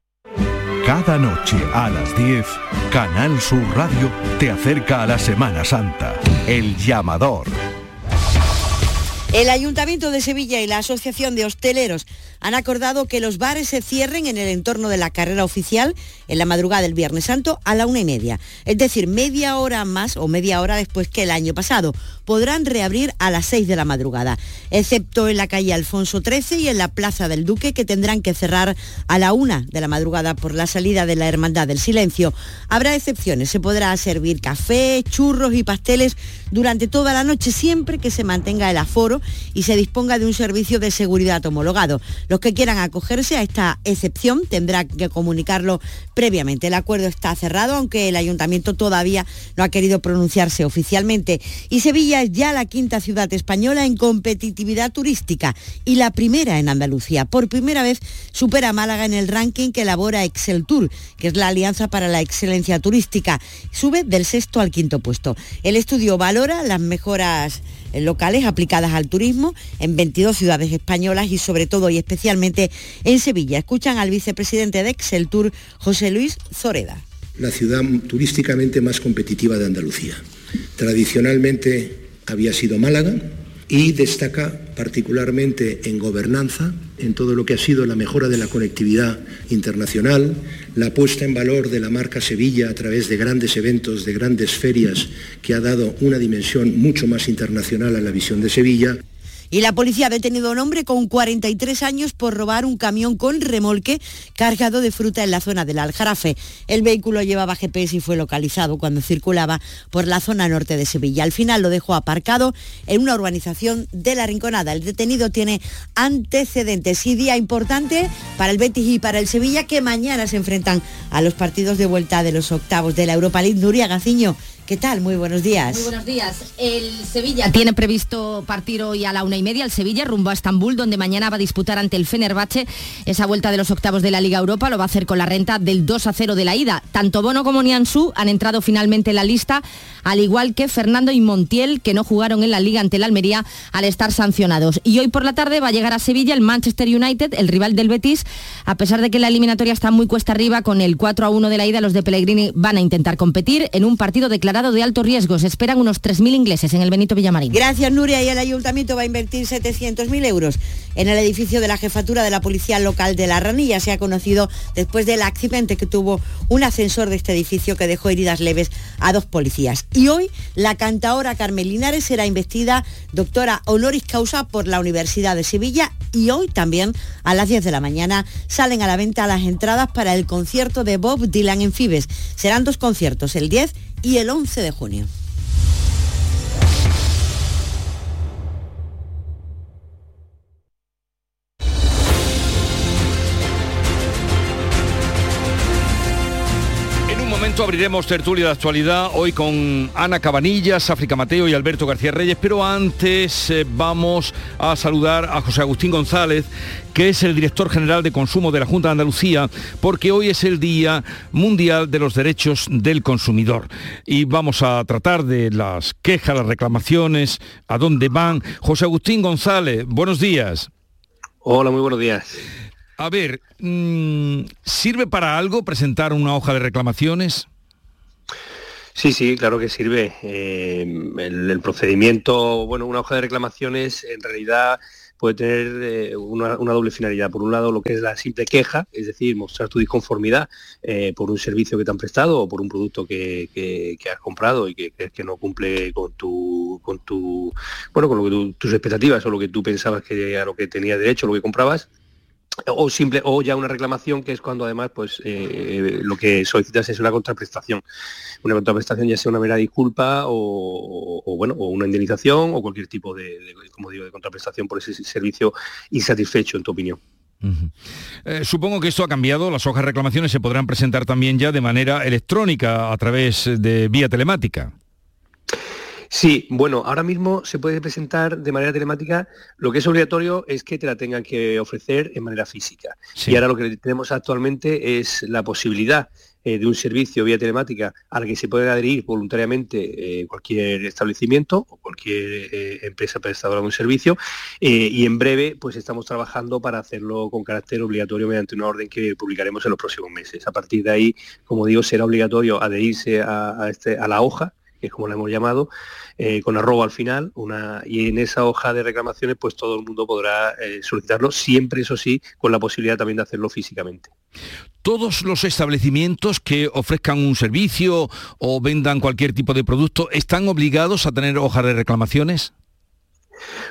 Cada noche a las 10, Canal Sur Radio te acerca a la Semana Santa. El llamador. El Ayuntamiento de Sevilla y la Asociación de Hosteleros han acordado que los bares se cierren en el entorno de la carrera oficial en la madrugada del Viernes Santo a la una y media. Es decir, media hora más o media hora después que el año pasado. Podrán reabrir a las seis de la madrugada, excepto en la calle Alfonso XIII y en la Plaza del Duque, que tendrán que cerrar a la una de la madrugada por la salida de la Hermandad del Silencio. Habrá excepciones. Se podrá servir café, churros y pasteles durante toda la noche, siempre que se mantenga el aforo y se disponga de un servicio de seguridad homologado. Los que quieran acogerse a esta excepción tendrán que comunicarlo previamente. El acuerdo está cerrado, aunque el ayuntamiento todavía no ha querido pronunciarse oficialmente. Y Sevilla es ya la quinta ciudad española en competitividad turística y la primera en Andalucía. Por primera vez supera Málaga en el ranking que elabora Excel Tour, que es la Alianza para la Excelencia Turística. Sube del sexto al quinto puesto. El estudio las mejoras locales aplicadas al turismo en 22 ciudades españolas y sobre todo y especialmente en Sevilla. Escuchan al vicepresidente de Excel Tour, José Luis Zoreda. La ciudad turísticamente más competitiva de Andalucía. Tradicionalmente había sido Málaga y destaca particularmente en gobernanza, en todo lo que ha sido la mejora de la conectividad internacional, la puesta en valor de la marca Sevilla a través de grandes eventos, de grandes ferias, que ha dado una dimensión mucho más internacional a la visión de Sevilla. Y la policía ha detenido a un hombre con 43 años por robar un camión con remolque cargado de fruta en la zona del Aljarafe. El vehículo llevaba GPS y fue localizado cuando circulaba por la zona norte de Sevilla. Al final lo dejó aparcado en una urbanización de la Rinconada. El detenido tiene antecedentes y día importante para el Betis y para el Sevilla que mañana se enfrentan a los partidos de vuelta de los octavos de la Europa League. Nuria Gaciño, ¿Qué tal? Muy buenos días. Muy buenos días. El Sevilla tiene previsto partir hoy a la una y media. El Sevilla rumbo a Estambul, donde mañana va a disputar ante el Fenerbahce esa vuelta de los octavos de la Liga Europa. Lo va a hacer con la renta del 2 a 0 de la ida. Tanto Bono como Niansu han entrado finalmente en la lista, al igual que Fernando y Montiel, que no jugaron en la Liga ante el Almería al estar sancionados. Y hoy por la tarde va a llegar a Sevilla el Manchester United, el rival del Betis. A pesar de que la eliminatoria está muy cuesta arriba, con el 4 a 1 de la ida, los de Pellegrini van a intentar competir en un partido declarado de alto riesgo. Se esperan unos 3.000 ingleses en el Benito Villamarín. Gracias, Nuria. Y el ayuntamiento va a invertir 700.000 euros en el edificio de la jefatura de la policía local de La Ranilla. Se ha conocido después del accidente que tuvo un ascensor de este edificio que dejó heridas leves a dos policías. Y hoy la cantaora Carmen Linares será investida doctora honoris causa por la Universidad de Sevilla y hoy también a las 10 de la mañana salen a la venta las entradas para el concierto de Bob Dylan en Fibes. Serán dos conciertos, el 10 y el 11 de junio. Momento abriremos tertulia de actualidad hoy con Ana Cabanillas, África Mateo y Alberto García Reyes, pero antes eh, vamos a saludar a José Agustín González, que es el director general de consumo de la Junta de Andalucía, porque hoy es el Día Mundial de los Derechos del Consumidor. Y vamos a tratar de las quejas, las reclamaciones, a dónde van. José Agustín González, buenos días. Hola, muy buenos días. A ver, ¿sirve para algo presentar una hoja de reclamaciones? Sí, sí, claro que sirve. Eh, el, procedimiento, bueno, una hoja de reclamaciones en realidad puede tener eh, una, doble finalidad. Por un lado, lo que es la simple queja, es decir, mostrar tu disconformidad eh, por un servicio que te han prestado o por un producto que, has comprado y que no cumple con tu, bueno, con lo que tu- tus expectativas o lo que tú pensabas que a lo que tenía derecho, lo que comprabas o simple o ya una reclamación que es cuando además pues eh, lo que solicitas es una contraprestación. Una contraprestación ya sea una mera disculpa o, o- bueno o una indemnización o cualquier tipo de, de, como digo de contraprestación por ese servicio insatisfecho en tu opinión. Eh, supongo que esto ha cambiado, las hojas de reclamaciones se podrán presentar también ya de manera electrónica a través de vía telemática. Sí, bueno, ahora mismo se puede presentar de manera telemática. Lo que es obligatorio es que te la tengan que ofrecer en manera física. Sí. Y ahora lo que tenemos actualmente es la posibilidad eh, de un servicio vía telemática al que se puede adherir voluntariamente eh, cualquier establecimiento o cualquier eh, empresa prestadora de un servicio. y en breve, pues estamos trabajando para hacerlo con carácter obligatorio mediante una orden que publicaremos en los próximos meses. A partir de ahí, como digo, será obligatorio adherirse a, a este, a la hoja que es como la hemos llamado, eh, con arroba al final, una, y en esa hoja de reclamaciones pues todo el mundo podrá eh, solicitarlo, siempre eso sí, con la posibilidad también de hacerlo físicamente. ¿Todos los establecimientos que ofrezcan un servicio o vendan cualquier tipo de producto están obligados a tener hojas de reclamaciones?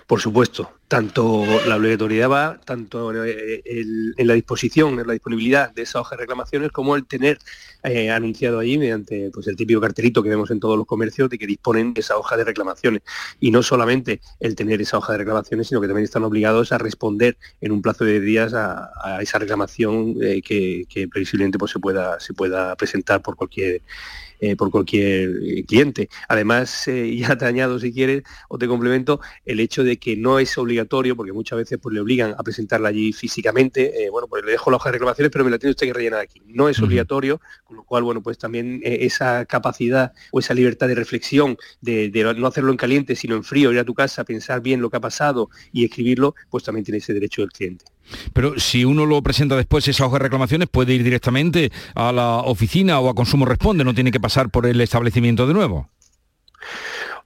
Por supuesto, tanto la obligatoriedad va tanto eh, el- en la disposición, en la disponibilidad de esa hoja de reclamaciones, como el tener eh, anunciado allí mediante pues, el típico cartelito que vemos en todos los comercios de que disponen de esa hoja de reclamaciones. Y no solamente el tener esa hoja de reclamaciones, sino que también están obligados a responder en un plazo de días a, esa reclamación eh, que, que previsiblemente pues, se, pueda, se pueda presentar por cualquier por cualquier cliente. Además, ya te añado si quieres o te complemento el hecho de que no es obligatorio, porque muchas veces pues, le obligan a presentarla allí físicamente, eh, bueno, pues le dejo la hoja de reclamaciones, pero me la tiene usted que rellenar aquí. No es obligatorio, con lo cual, bueno, pues también eh, esa capacidad o esa libertad de reflexión, de, de no hacerlo en caliente, sino en frío, ir a tu casa, pensar bien lo que ha pasado y escribirlo, pues también tiene ese derecho del cliente. Pero si uno lo presenta después, esa hoja de reclamaciones puede ir directamente a la oficina o a Consumo Responde, no tiene que pasar por el establecimiento de nuevo.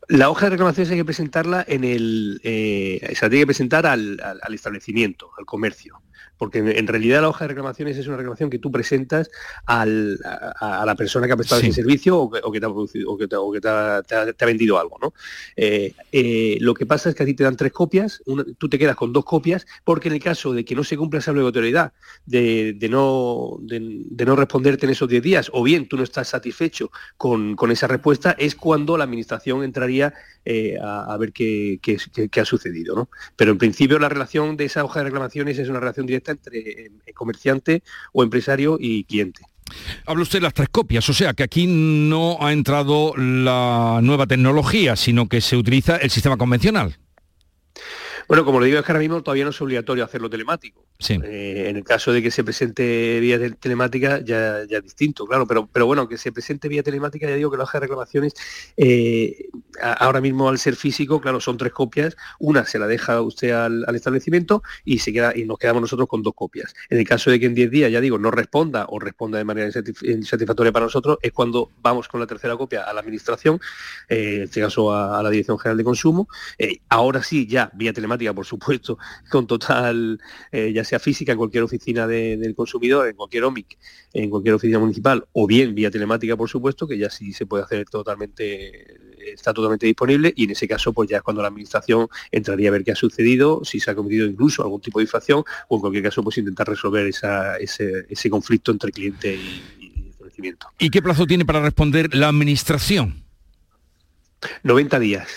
La hoja de reclamaciones hay que presentarla en el, eh, se tiene que presentar al- al establecimiento, al comercio, porque en, realidad la hoja de reclamaciones es una reclamación que tú presentas al- a, a la persona que ha prestado Sí. ese servicio o que, o que te ha producido o que te, o que te ha, te ha- te ha vendido algo, ¿no? Eh, eh, lo que pasa es que a ti te dan tres copias, una- tú te quedas con dos copias, porque en el caso de que no se cumpla esa obligatoriedad de, de no, de, de no responderte en esos 10 días, o bien tú no estás satisfecho con, con esa respuesta, es cuando la administración entraría eh, a, ver qué- qué ha sucedido. ¿no? Pero en principio la relación de esa hoja de reclamaciones es una relación directa entre eh, comerciante o empresario y cliente. Habla usted de las tres copias, o sea que aquí no ha entrado la nueva tecnología, sino que se utiliza el sistema convencional. Bueno, como le digo, es que ahora mismo todavía no es obligatorio hacerlo telemático. Sí. Eh, en el caso de que se presente vía tel- telemática, ya, ya es distinto, claro, pero, pero bueno, que se presente vía telemática, ya digo que la hoja de reclamaciones, eh, ahora mismo al ser físico, claro, son tres copias, una se la deja usted al, al establecimiento y se queda y nos quedamos nosotros con dos copias. En el caso de que en 10 días, ya digo, no responda o responda de manera insatisf- insatisfactoria para nosotros, es cuando vamos con la tercera copia a la administración, eh, en este caso a, a la Dirección General de Consumo, ahora sí, ya vía telemática, por supuesto, con total, eh, ya sea física en cualquier oficina de- del consumidor, en cualquier OMIC, en cualquier oficina municipal, o bien vía telemática, por supuesto, que ya sí se puede hacer totalmente, está totalmente disponible, y en ese caso, pues ya es cuando la administración entraría a ver qué ha sucedido, si se ha cometido incluso algún tipo de infracción, o en cualquier caso, pues intentar resolver esa- ese, ese conflicto entre cliente y, y establecimiento. ¿Y qué plazo tiene para responder la administración? 90 días.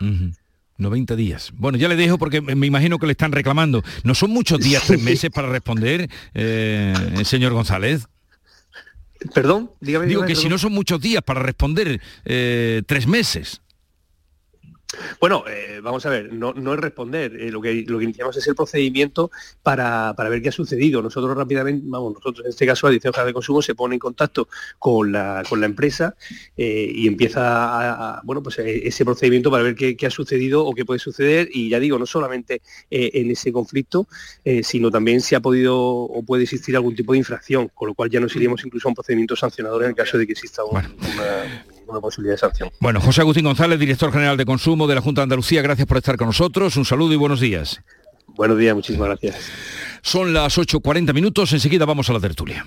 Ujú. 90 días. Bueno, ya le dejo porque me imagino que le están reclamando. ¿No son muchos días, tres meses para responder, eh, señor González? Perdón, dígame. Digo dígame, que si no son muchos días para responder, eh, tres meses. Bueno, eh, vamos a ver, no, no es responder, eh, lo, que, lo que iniciamos es el procedimiento para, para ver qué ha sucedido. Nosotros rápidamente, vamos, nosotros en este caso la Dirección General de Consumo se pone en contacto con la, con la empresa eh, y empieza a, a- bueno, pues ese procedimiento para ver qué, qué ha sucedido o qué puede suceder. Y ya digo, no solamente en ese conflicto, sino también si ha podido o puede existir algún tipo de infracción, con lo cual ya nos iríamos incluso a un procedimiento sancionador en el caso de que exista un- una, una posibilidad de sanción. Bueno, José Agustín González, director general de consumo de la Junta de Andalucía, gracias por estar con nosotros. Un saludo y buenos días. Buenos días, muchísimas gracias. Son las 8.40 minutos, enseguida vamos a la tertulia.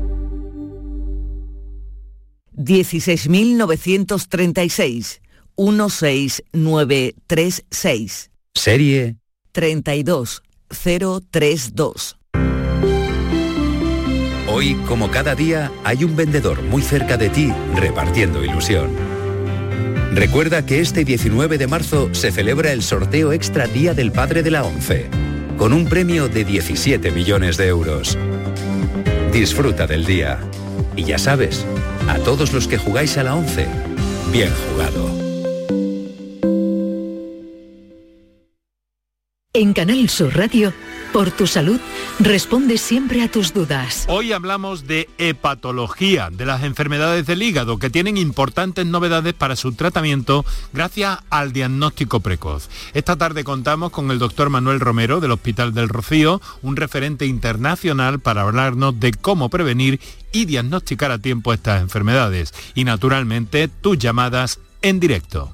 16.936 16936 serie 32032. Hoy, como cada día, hay un vendedor muy cerca de ti repartiendo ilusión. Recuerda que este 19 de marzo se celebra el sorteo extra Día del Padre de la ONCE, con un premio de 17 millones de euros. Disfruta del día. Y ya sabes, a todos los que jugáis a la ONCE, bien jugado. En Canal Sur Radio, por tu salud, responde siempre a tus dudas. Hoy hablamos de hepatología, de las enfermedades del hígado, que tienen importantes novedades para su tratamiento gracias al diagnóstico precoz. Esta tarde contamos con el doctor Manuel Romero del Hospital del Rocío, un referente internacional para hablarnos de cómo prevenir y diagnosticar a tiempo estas enfermedades. Y naturalmente tus llamadas en directo.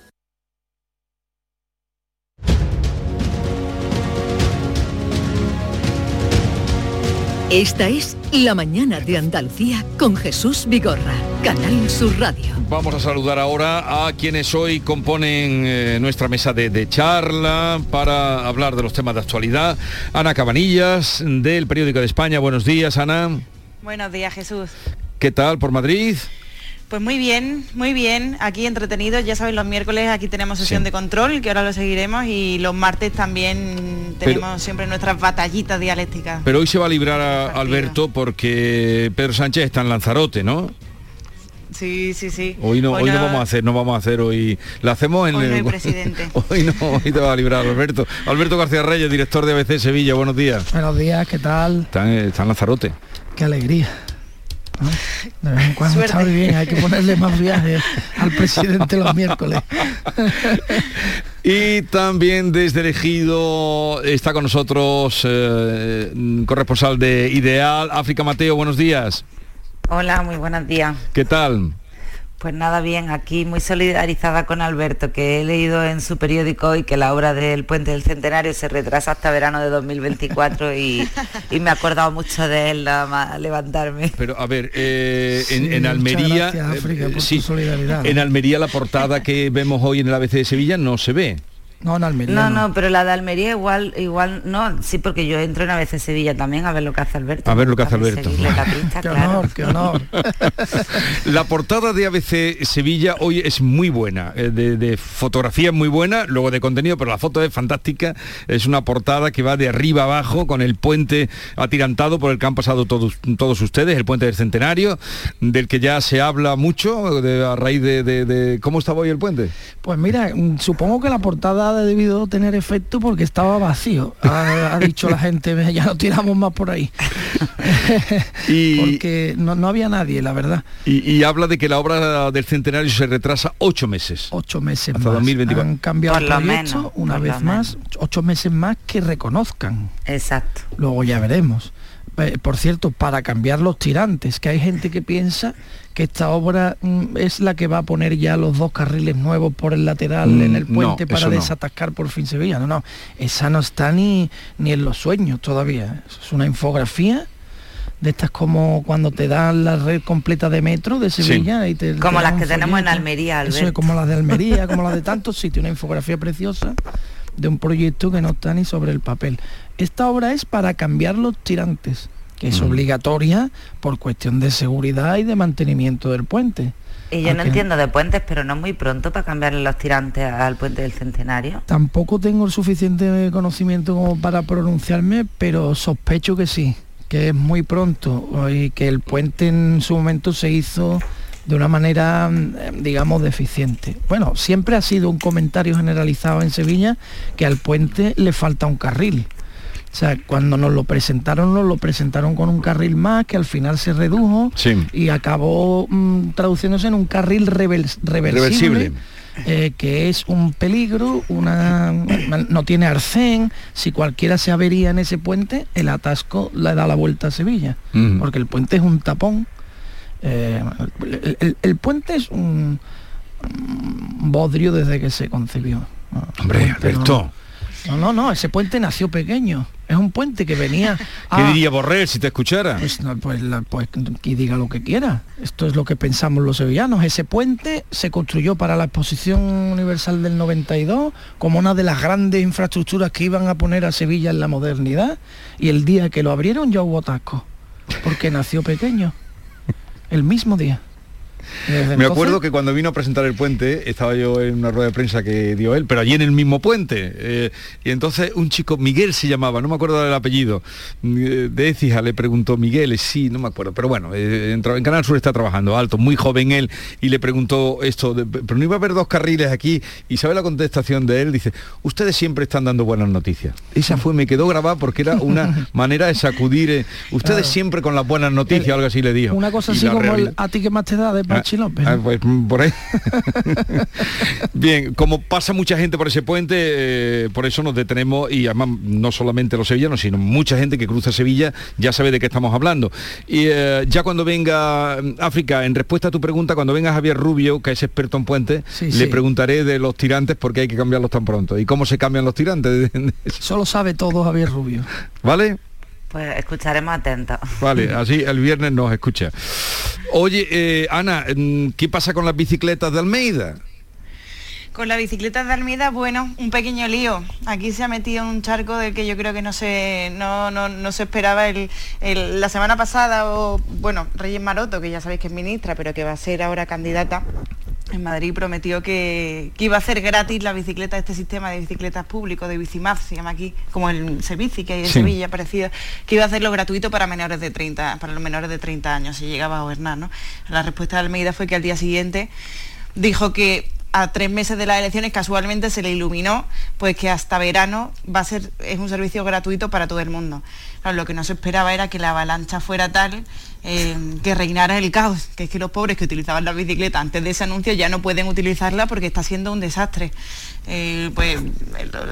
Esta es La Mañana de Andalucía con Jesús Vigorra, Canal Sur Radio. Vamos a saludar ahora a quienes hoy componen eh, nuestra mesa de, de charla para hablar de los temas de actualidad. Ana Cabanillas, del Periódico de España. Buenos días, Ana. Buenos días, Jesús. ¿Qué tal por Madrid? Pues muy bien, muy bien. Aquí entretenidos, ya sabéis, los miércoles aquí tenemos sesión de control, que ahora lo seguiremos, y los martes también tenemos siempre nuestras batallitas dialécticas. Pero hoy se va a librar a Alberto porque Pedro Sánchez está en Lanzarote, ¿no? Sí, sí, sí. Hoy no, hoy no no- vamos a hacer, no vamos a hacer hoy. La hacemos en Hoy no el- hay presidente. hoy no, hoy te va a librar Alberto. Alberto García Reyes, director de ABC Sevilla, buenos días. Buenos días, ¿qué tal? Está en, está en Lanzarote. Qué alegría. ¿No? De vez en cuando Suerte. está bien, hay que ponerle más viajes al presidente los miércoles. Y también desde elegido está con nosotros eh, corresponsal de Ideal, África Mateo, buenos días. Hola, muy buenos días. ¿Qué tal? Pues nada bien, aquí muy solidarizada con Alberto, que he leído en su periódico hoy que la obra del Puente del Centenario se retrasa hasta verano de 2024 y, y me he acordado mucho de él nada más levantarme. Pero a ver, eh, en, Sí, en muchas Almería, gracias, África, eh, por sí, tu solidaridad. en Almería la portada que vemos hoy en el ABC de Sevilla no se ve. No, en Almería. No, no, pero la de Almería igual, igual, no, sí, porque yo entro en a veces Sevilla también a ver lo que hace Alberto. A ver lo que hace Alberto. la pista, Qué claro. honor, qué honor. La portada de ABC Sevilla hoy es muy buena, eh, de, de fotografía muy buena, luego de contenido, pero la foto es fantástica. Es una portada que va de arriba abajo con el puente atirantado por el que han pasado todos, todos ustedes, el puente del Centenario, del que ya se habla mucho de- a raíz de, de- de- cómo estaba hoy el puente. Pues mira, mm, supongo que la portada ha debido tener efecto porque estaba vacío. Ha, ha dicho la gente, "Ve, ya no tiramos más por ahí. porque no, no había nadie, la verdad. Y, y habla de que la obra del Centenario se retrasa ocho meses. Ocho meses Hasta más. 2024. Han cambiado Por el lo proyecto menos, una vez más, ocho meses más que reconozcan. Exacto. Luego ya veremos. Eh, Por cierto, para cambiar los tirantes, que hay gente que piensa que esta obra mm, es la que va a poner ya los dos carriles nuevos por el lateral Mm, en el no, puente para no. desatascar por fin Sevilla. No, no, esa no está ni, ni en los sueños todavía. Es una infografía de estas como cuando te dan la red completa de metro de Sevilla y te Como te las que tenemos en. Almería, Eso es Alberto. como las de Almería, como las de tantos sitios, una infografía preciosa de un proyecto que no está ni sobre el papel. Esta obra es para cambiar los tirantes, que es Mm. obligatoria por cuestión de seguridad y de mantenimiento del puente. Y yo no entiendo de puentes, pero no es muy pronto para cambiarle los tirantes al puente del Centenario. Tampoco tengo el suficiente conocimiento como para pronunciarme, pero sospecho que sí, que es muy pronto y que el puente en su momento se hizo de una manera, mm, digamos, deficiente. Bueno, siempre ha sido un comentario generalizado en Sevilla que al puente le falta un carril. O sea, cuando nos lo presentaron, nos lo presentaron con un carril más que al final se redujo Sí. y acabó mm, traduciéndose en un carril reversible, Reversible. eh, que es un peligro, una no tiene arcén, si cualquiera se avería en ese puente, el atasco le da la vuelta a Sevilla, porque el puente es un tapón. Eh, el, el- el puente es un, un bodrio desde que se concibió. Hombre, Alberto. No, no, no, ese puente nació pequeño. Es un puente que venía... ¿Qué Ah, diría Borrell si te escuchara? pues, no, pues, la- pues que diga lo que quiera. Esto es lo que pensamos los sevillanos. Ese puente se construyó para la Exposición Universal del 92 como una de las grandes infraestructuras que iban a poner a Sevilla en la modernidad. Y el día que lo abrieron ya hubo atasco, porque nació pequeño. El mismo día. Me acuerdo que cuando vino a presentar el puente, estaba yo en una rueda de prensa que dio él, pero allí en el mismo puente. eh, y entonces un chico, Miguel se llamaba, no me acuerdo del apellido, eh, de Écija le preguntó, Miguel, sí, no me acuerdo, pero bueno, eh, en Canal Sur está trabajando, alto, muy joven él, y le preguntó esto, de- pero no iba a haber dos carriles aquí, y sabe la contestación de él, dice, ustedes siempre están dando buenas noticias. Esa fue, me quedó grabada porque era una manera de sacudir, eh, ustedes Claro. siempre con las buenas noticias, algo así le dijo. Una cosa así como el, a ti que más te da de Pachi López. Ah, ¿no? pues mm, por ahí. Bien, como pasa mucha gente por ese puente, eh, por eso nos detenemos y además no solamente los sevillanos, sino mucha gente que cruza Sevilla ya sabe de qué estamos hablando. Y eh, ya cuando venga mm, África, en respuesta a tu pregunta, cuando venga Javier Rubio, que es experto en puentes, Sí, le sí. preguntaré de los tirantes por qué hay que cambiarlos tan pronto y cómo se cambian los tirantes. Solo sabe todo Javier Rubio. ¿Vale? Pues escucharemos atentos. Vale, así el viernes nos escucha. Oye, eh, Ana, mm, ¿qué pasa con las bicicletas de Almeida? Con la bicicleta de Almeida, bueno, un pequeño lío. Aquí se ha metido en un charco del que yo creo que no se, no, no, no se esperaba el, el- la semana pasada, o bueno, Reyes Maroto, que ya sabéis que es ministra, pero que va a ser ahora candidata en Madrid, prometió que, que iba a hacer gratis la bicicleta, este sistema de bicicletas públicos, de Bicimaf, se llama aquí, como el Servici que hay en Sí. Sevilla, parecido, que iba a hacerlo gratuito para menores de 30, para los menores de 30 años, si llegaba a gobernar, ¿no? La respuesta de Almeida fue que al día siguiente dijo que a tres meses de las elecciones casualmente se le iluminó pues que hasta verano va a ser es un servicio gratuito para todo el mundo. Lo que no se esperaba era que la avalancha fuera tal eh, que reinara el caos, que es que los pobres que utilizaban la bicicleta antes de ese anuncio ya no pueden utilizarla porque está siendo un desastre. Eh, pues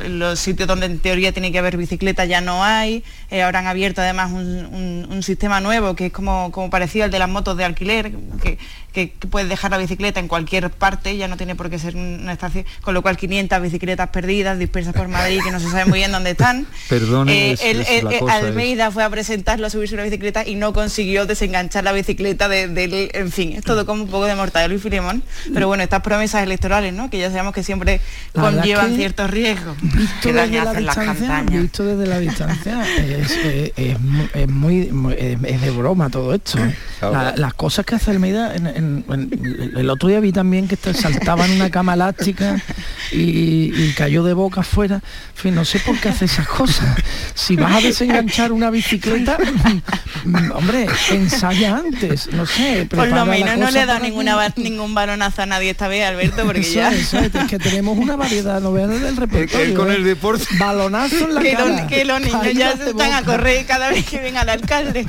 los sitios donde en teoría tiene que haber bicicleta ya no hay, eh, ahora han abierto además un, sistema nuevo que es como, como parecido al de las motos de alquiler, que, que, puedes dejar la bicicleta en cualquier parte, ya no tiene por qué ser una estación, con lo cual 500 bicicletas perdidas, dispersas por Madrid, que no se sabe muy bien dónde están. Perdone, Almeida fue a presentarlo, a subirse una bicicleta y no consiguió desenganchar la bicicleta del, de, en fin, es todo como un poco de mortal Luis Filemón, pero bueno, estas promesas electorales, ¿no? Que ya sabemos que siempre conllevan ciertos riesgos. Visto desde, la distancia, visto desde la distancia, es, muy, es de broma todo esto. las cosas que hace Almeida en, el otro día vi también que saltaba en una cama elástica y, cayó de boca afuera. En fin, no sé por qué hace esas cosas. Si vas a desenganchar una bicicleta, hombre, ensaya antes, no sé. Por lo menos no le da ninguna, ningún balonazo a nadie esta vez, Alberto, porque ya... es, que tenemos una variedad, no vean del repertorio. con el ¿eh? deporte. Balonazo en la que cara. que los niños ya se están a correr cada vez que ven al alcalde.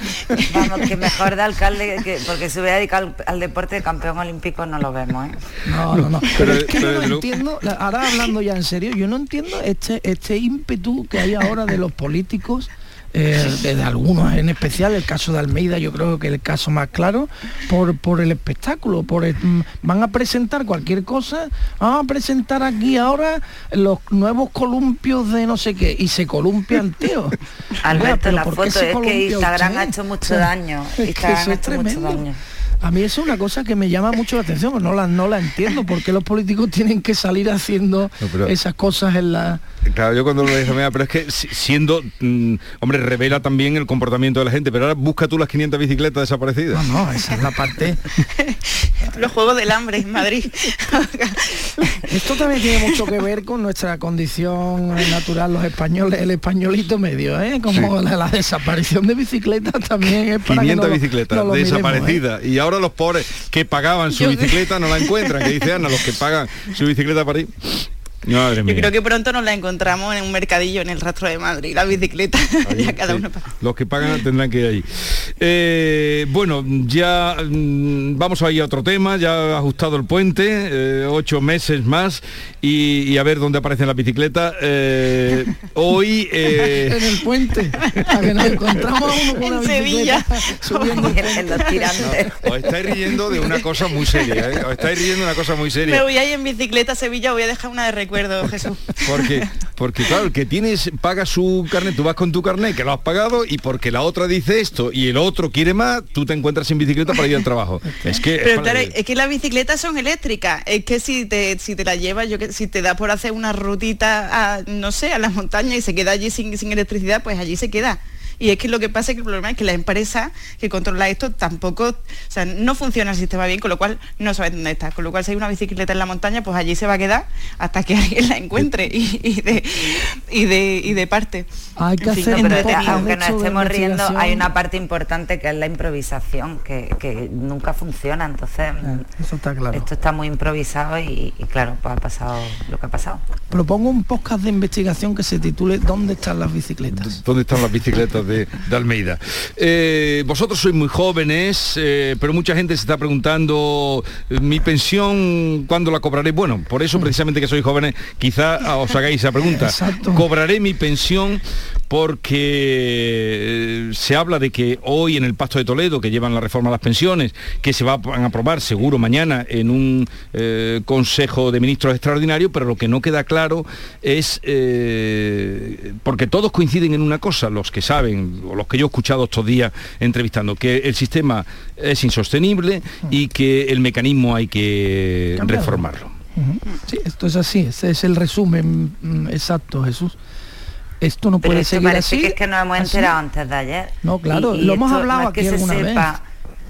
Vamos, que mejor de alcalde, que, porque se hubiera dedicado al, deporte de campeón olímpico no lo vemos, ¿eh? No, no, no. Pero, es que yo no entiendo, ahora hablando ya en serio, yo no entiendo este, este ímpetu que hay ahora de los políticos eh, de algunos en especial, el caso de Almeida yo creo que es el caso más claro, por, por el espectáculo, por mm, van a presentar cualquier cosa, van a presentar aquí ahora los nuevos columpios de no sé qué, y se columpia el tío. Alberto, la foto es que Instagram ha hecho mucho daño. Instagram ha hecho mucho daño. A mí eso es una cosa que me llama mucho la atención, no la, no la entiendo, porque los políticos tienen que salir haciendo esas cosas en la... Claro, yo cuando lo dije, pero es que siendo, mm, hombre, revela también el comportamiento de la gente, pero ahora busca tú las 500 bicicletas desaparecidas. No, no, esa es la parte... los Juegos del Hambre en Madrid. Esto también tiene mucho que ver con nuestra condición natural, los españoles, el españolito medio, ¿eh? Como la, desaparición de bicicletas también es para 500 bicicletas desaparecidas. ¿eh? Y ahora los pobres que pagaban su bicicleta no la encuentran, que dice Ana, los que pagan su bicicleta para ir yo creo que pronto nos la encontramos en un mercadillo en el rastro de Madrid, la bicicleta. cada uno Los que pagan tendrán que ir allí. Eh, bueno, ya mm, vamos a ir a otro tema, ya ha ajustado el puente, eh, ocho meses más y, a ver dónde aparece la bicicleta. Eh, hoy... en el puente, a que nos encontramos en Sevilla. os estáis riendo de una cosa muy seria, os estáis riendo de una cosa muy seria. Me voy ahí en bicicleta a Sevilla, voy a dejar una de Jesús. Porque, porque claro, el que tienes, paga su carnet, tú vas con tu carnet, que lo has pagado, y porque la otra dice esto y el otro quiere más, tú te encuentras sin bicicleta para ir al trabajo. Es que, Pero claro, es que las bicicletas son eléctricas. Es que si te, si te la llevas, yo que si te da por hacer una rutita a, no sé, a las montañas y se queda allí sin, sin electricidad, pues allí se queda. Y es que lo que pasa es que el problema es que la empresa que controla esto tampoco, o sea, no funciona el sistema bien, con lo cual no sabe dónde está. Con lo cual si hay una bicicleta en la montaña, pues allí se va a quedar hasta que alguien la encuentre y, de, y, de, y de parte. Hay que hacer aunque no estemos riendo, hay una parte importante que es la improvisación, que, nunca funciona. Entonces, eso está claro. esto está muy improvisado y, claro, pues ha pasado lo que ha pasado. Propongo un podcast de investigación que se titule ¿Dónde están las bicicletas? ¿Dónde están las bicicletas? De, Almeida. Eh, vosotros sois muy jóvenes, eh, pero mucha gente se está preguntando, ¿mi pensión cuándo la cobraré? Bueno, por eso precisamente que sois jóvenes, quizá os hagáis esa pregunta. ¿Cobraré mi pensión? Porque eh, se habla de que hoy en el Pasto de Toledo, que llevan la reforma a las pensiones, que se van a aprobar seguro mañana en un Consejo de Ministros extraordinario, pero lo que no queda claro es, porque todos coinciden en una cosa, los que saben, o los que yo he escuchado estos días entrevistando, que el sistema es insostenible y que el mecanismo hay que reformarlo. Sí, esto es así, ese es el resumen mm, exacto, Jesús. Esto no puede seguir así. Que es que nos hemos enterado antes de ayer. No, claro, lo hemos hablado aquí alguna vez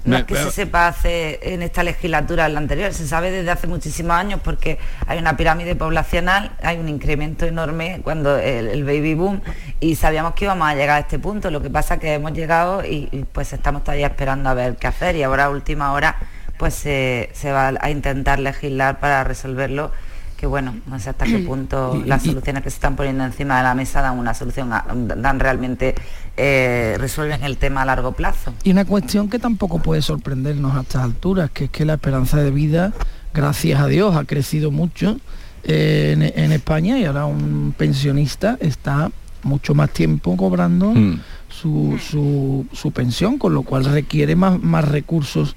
no es que se sepa hace en esta legislatura, en la anterior, se sabe desde hace muchísimos años porque hay una pirámide poblacional, hay un incremento enorme cuando el, baby boom y sabíamos que íbamos a llegar a este punto. Lo que pasa es que hemos llegado y, pues estamos todavía esperando a ver qué hacer y ahora a última hora pues se, se va a intentar legislar para resolverlo que bueno, no sé hasta qué punto las soluciones que se están poniendo encima de la mesa dan una solución, a- dan realmente, eh, resuelven el tema a largo plazo. Y una cuestión que tampoco puede sorprendernos a estas alturas, que es que la esperanza de vida, gracias a Dios, ha crecido mucho eh, en, en España y ahora un pensionista está mucho más tiempo cobrando su, su- su pensión, con lo cual requiere más, más recursos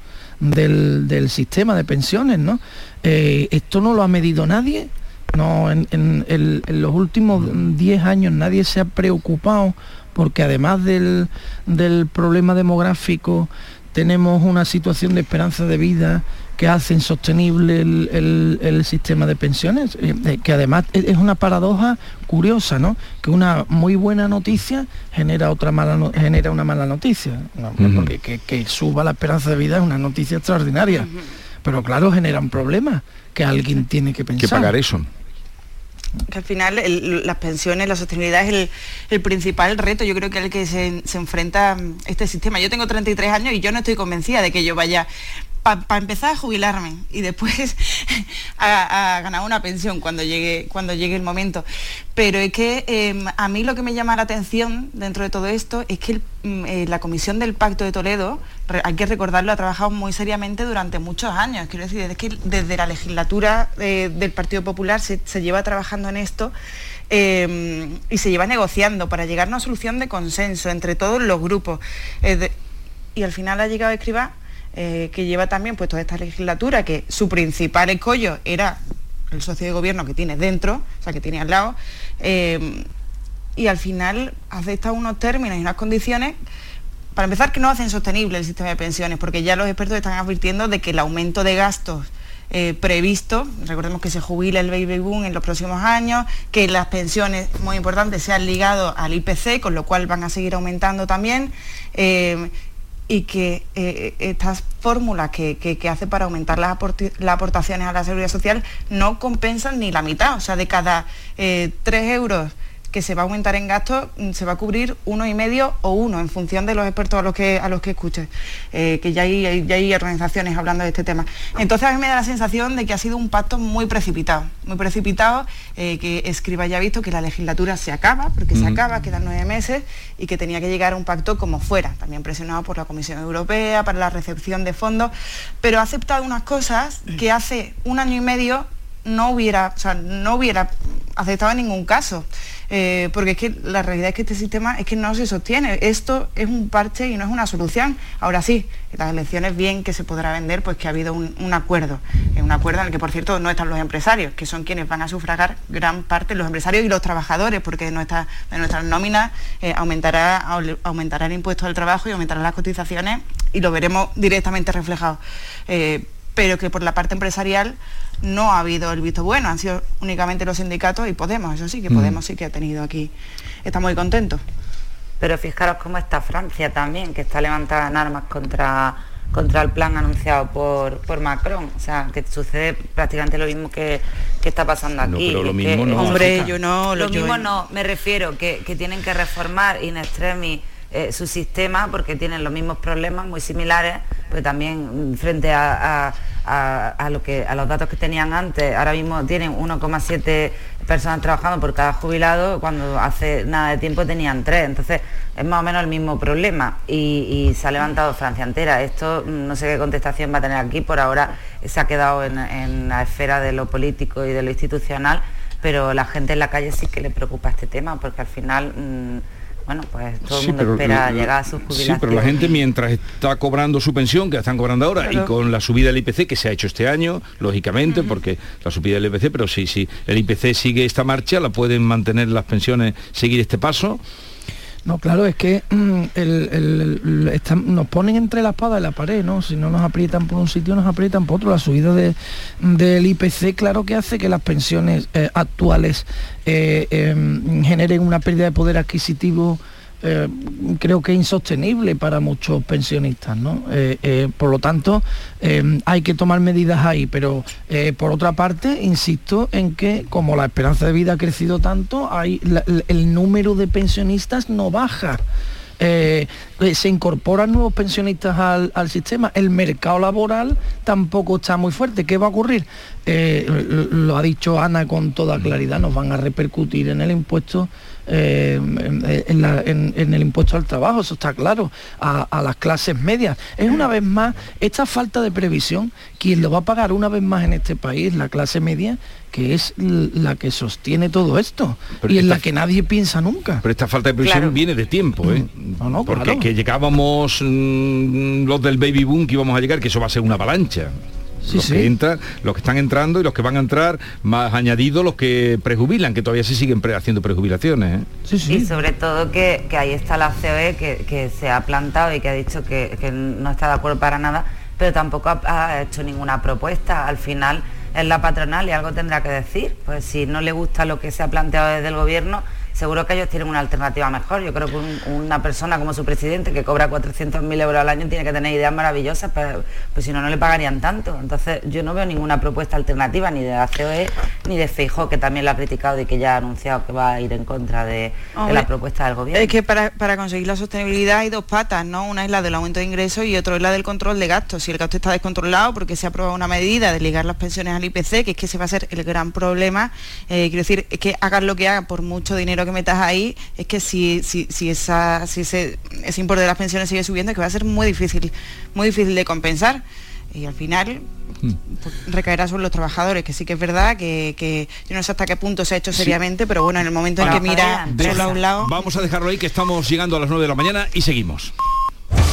del, del sistema de pensiones, ¿no? Eh, esto no lo ha medido nadie. No, en, en el- en los últimos 10 años nadie se ha preocupado porque además del, del problema demográfico tenemos una situación de esperanza de vida que hace insostenible el, el- el sistema de pensiones, eh, eh, que además es una paradoja curiosa, ¿no? Que una muy buena noticia genera otra mala no- genera una mala noticia. No, Ujú. Porque que, que suba la esperanza de vida es una noticia extraordinaria. Pero claro, genera un problema que alguien tiene que pensar. Que pagar eso. que al final el- las pensiones, la sostenibilidad es el, el principal reto, yo creo que es el que se, se enfrenta este sistema. Yo tengo 33 años y yo no estoy convencida de que yo vaya para empezar a jubilarme y después a, ganar una pensión cuando llegue, cuando llegue el momento. Pero es que eh, a mí lo que me llama la atención dentro de todo esto es que mm, eh, la Comisión del Pacto de Toledo, hay que recordarlo, ha trabajado muy seriamente durante muchos años. Quiero decir, es que desde la legislatura eh, del Partido Popular se, lleva trabajando en esto eh, y se lleva negociando para llegar a una solución de consenso entre todos los grupos. Y al final ha llegado a escribir que lleva también pues toda esta legislatura, que su principal escollo era el socio de gobierno que tiene dentro, o sea, que tiene al lado, eh, y al final acepta unos términos y unas condiciones, para empezar, que no hacen sostenible el sistema de pensiones, porque ya los expertos están advirtiendo de que el aumento de gastos eh, previsto, recordemos que se jubila el baby boom en los próximos años, que las pensiones, muy importantes, sean ligados al IPC, con lo cual van a seguir aumentando también, eh, y que eh, estas fórmulas que, que- hace para aumentar las, aportaciones a la seguridad social no compensan ni la mitad, o sea, de cada eh, 3 euros que se va a aumentar en gastos, mm, se va a cubrir uno y medio o uno, en función de los expertos a los que, a los que escuches, eh, que ya hay, ya hay organizaciones hablando de este tema. Entonces a mí me da la sensación de que ha sido un pacto muy precipitado, muy precipitado, eh, que Escriba ya ha visto que la legislatura se acaba, porque se acaba, quedan nueve meses, y que tenía que llegar a un pacto como fuera, también presionado por la Comisión Europea para la recepción de fondos, pero ha aceptado unas cosas que hace un año y medio no hubiera, o sea, no hubiera aceptado en ningún caso. Eh, porque es que la realidad es que este sistema es que no se sostiene. Esto es un parche y no es una solución. Ahora sí, las elecciones bien que se podrá vender, pues que ha habido un, un acuerdo. Un acuerdo en el que, por cierto, no están los empresarios, que son quienes van a sufragar gran parte, los empresarios y los trabajadores, porque de, nuestra, de nuestras nóminas eh, aumentará, aumentará el impuesto al trabajo y aumentarán las cotizaciones y lo veremos directamente reflejado. Eh, pero que por la parte empresarial no ha habido el visto bueno, han sido únicamente los sindicatos y Podemos, eso sí, que Mm. Podemos sí que ha tenido aquí, está muy contento. Pero fijaros cómo está Francia también, que está levantada en armas contra, contra el plan anunciado por, por Macron. O sea, que sucede prácticamente lo mismo que, que está pasando No, aquí. pero lo mismo que- no, Hombre, África. yo no, Lo yo- mismo no, me refiero que, que tienen que reformar in extremis eh, su sistema porque tienen los mismos problemas muy similares, pues también frente a, a- a- lo que, a los datos que tenían antes, ahora mismo tienen 1,7 personas trabajando por cada jubilado, cuando hace nada de tiempo tenían 3, entonces es más o menos el mismo problema. Y, y se ha levantado Francia entera. Esto mm, no sé qué contestación va a tener aquí, por ahora se ha quedado en, en la esfera de lo político y de lo institucional, pero la gente en la calle sí que le preocupa este tema, porque al final, mm, bueno, pues todo el Sí, mundo pero espera la- llegar a su Sí, jubilación. pero la gente mientras está cobrando su pensión, que la están cobrando ahora, y con la subida del IPC que se ha hecho este año, lógicamente, porque la subida del IPC, pero sí, sí, el IPC sigue esta marcha, la pueden mantener las pensiones, seguir este paso. No, claro, es que mm, el- el- nos ponen entre la espada y la pared, ¿no? Si no nos aprietan por un sitio, nos aprietan por otro. La subida de- del IPC, claro que hace que las pensiones eh, actuales eh, em, generen una pérdida de poder adquisitivo eh, creo que insostenible para muchos pensionistas, ¿no? Eh, eh, por lo tanto, hay que tomar medidas ahí, pero por otra parte, insisto en que como la esperanza de vida ha crecido tanto, hay el número de pensionistas no baja. se incorporan nuevos pensionistas al, sistema, el mercado laboral tampoco está muy fuerte. ¿Qué va a ocurrir? Lo ha dicho Ana con toda claridad, nos van a repercutir en el impuesto eh, en, en la- en- en el impuesto al trabajo, eso está claro, a, a las clases medias. Es una vez más esta falta de previsión, quien lo va a pagar una vez más en este país, la clase media, que es la que sostiene todo esto Pero y en la que nadie piensa nunca. Pero esta falta de previsión Claro. viene de tiempo, ¿eh? no, Porque claro. que llegábamos mm, los del baby boom que íbamos a llegar, que eso va a ser una avalancha. Sí, los sí. que entran, los que están entrando y los que van a entrar, más añadido los que prejubilan, que todavía se siguen pre- haciendo prejubilaciones. ¿eh? Y sobre todo que, que ahí está la COE que, que se ha plantado y que ha dicho que, que no está de acuerdo para nada, pero tampoco ha, ha hecho ninguna propuesta. Al final es la patronal y algo tendrá que decir. Pues si no le gusta lo que se ha planteado desde el gobierno, seguro que ellos tienen una alternativa mejor. Yo creo que un- una persona como su presidente que cobra 400.000 euros al año tiene que tener ideas maravillosas, pero pues si no, no le pagarían tanto. Entonces yo no veo ninguna propuesta alternativa ni de la COE ni de Feijó, que también lo ha criticado y que ya ha anunciado que va a ir en contra de, la propuesta del gobierno. Es que para, para conseguir la sostenibilidad hay dos patas, ¿no? Una es la del aumento de ingresos y otra es la del control de gastos. Si el gasto está descontrolado porque se ha aprobado una medida de ligar las pensiones al IPC, que es que ese va a ser el gran problema, eh, quiero decir, es que hagas lo que hagas por mucho dinero que metas ahí, es que si, si, si, esa, si ese, ese importe de las pensiones sigue subiendo, es que va a ser muy difícil, muy difícil de compensar. Y al final pues, recaerá sobre los trabajadores, que sí que es verdad que, que yo no sé hasta qué punto se ha hecho Sí. seriamente, pero bueno, en el momento en que mira de- solo a un lado. Vamos a dejarlo ahí, que estamos llegando a las 9 de la mañana y seguimos.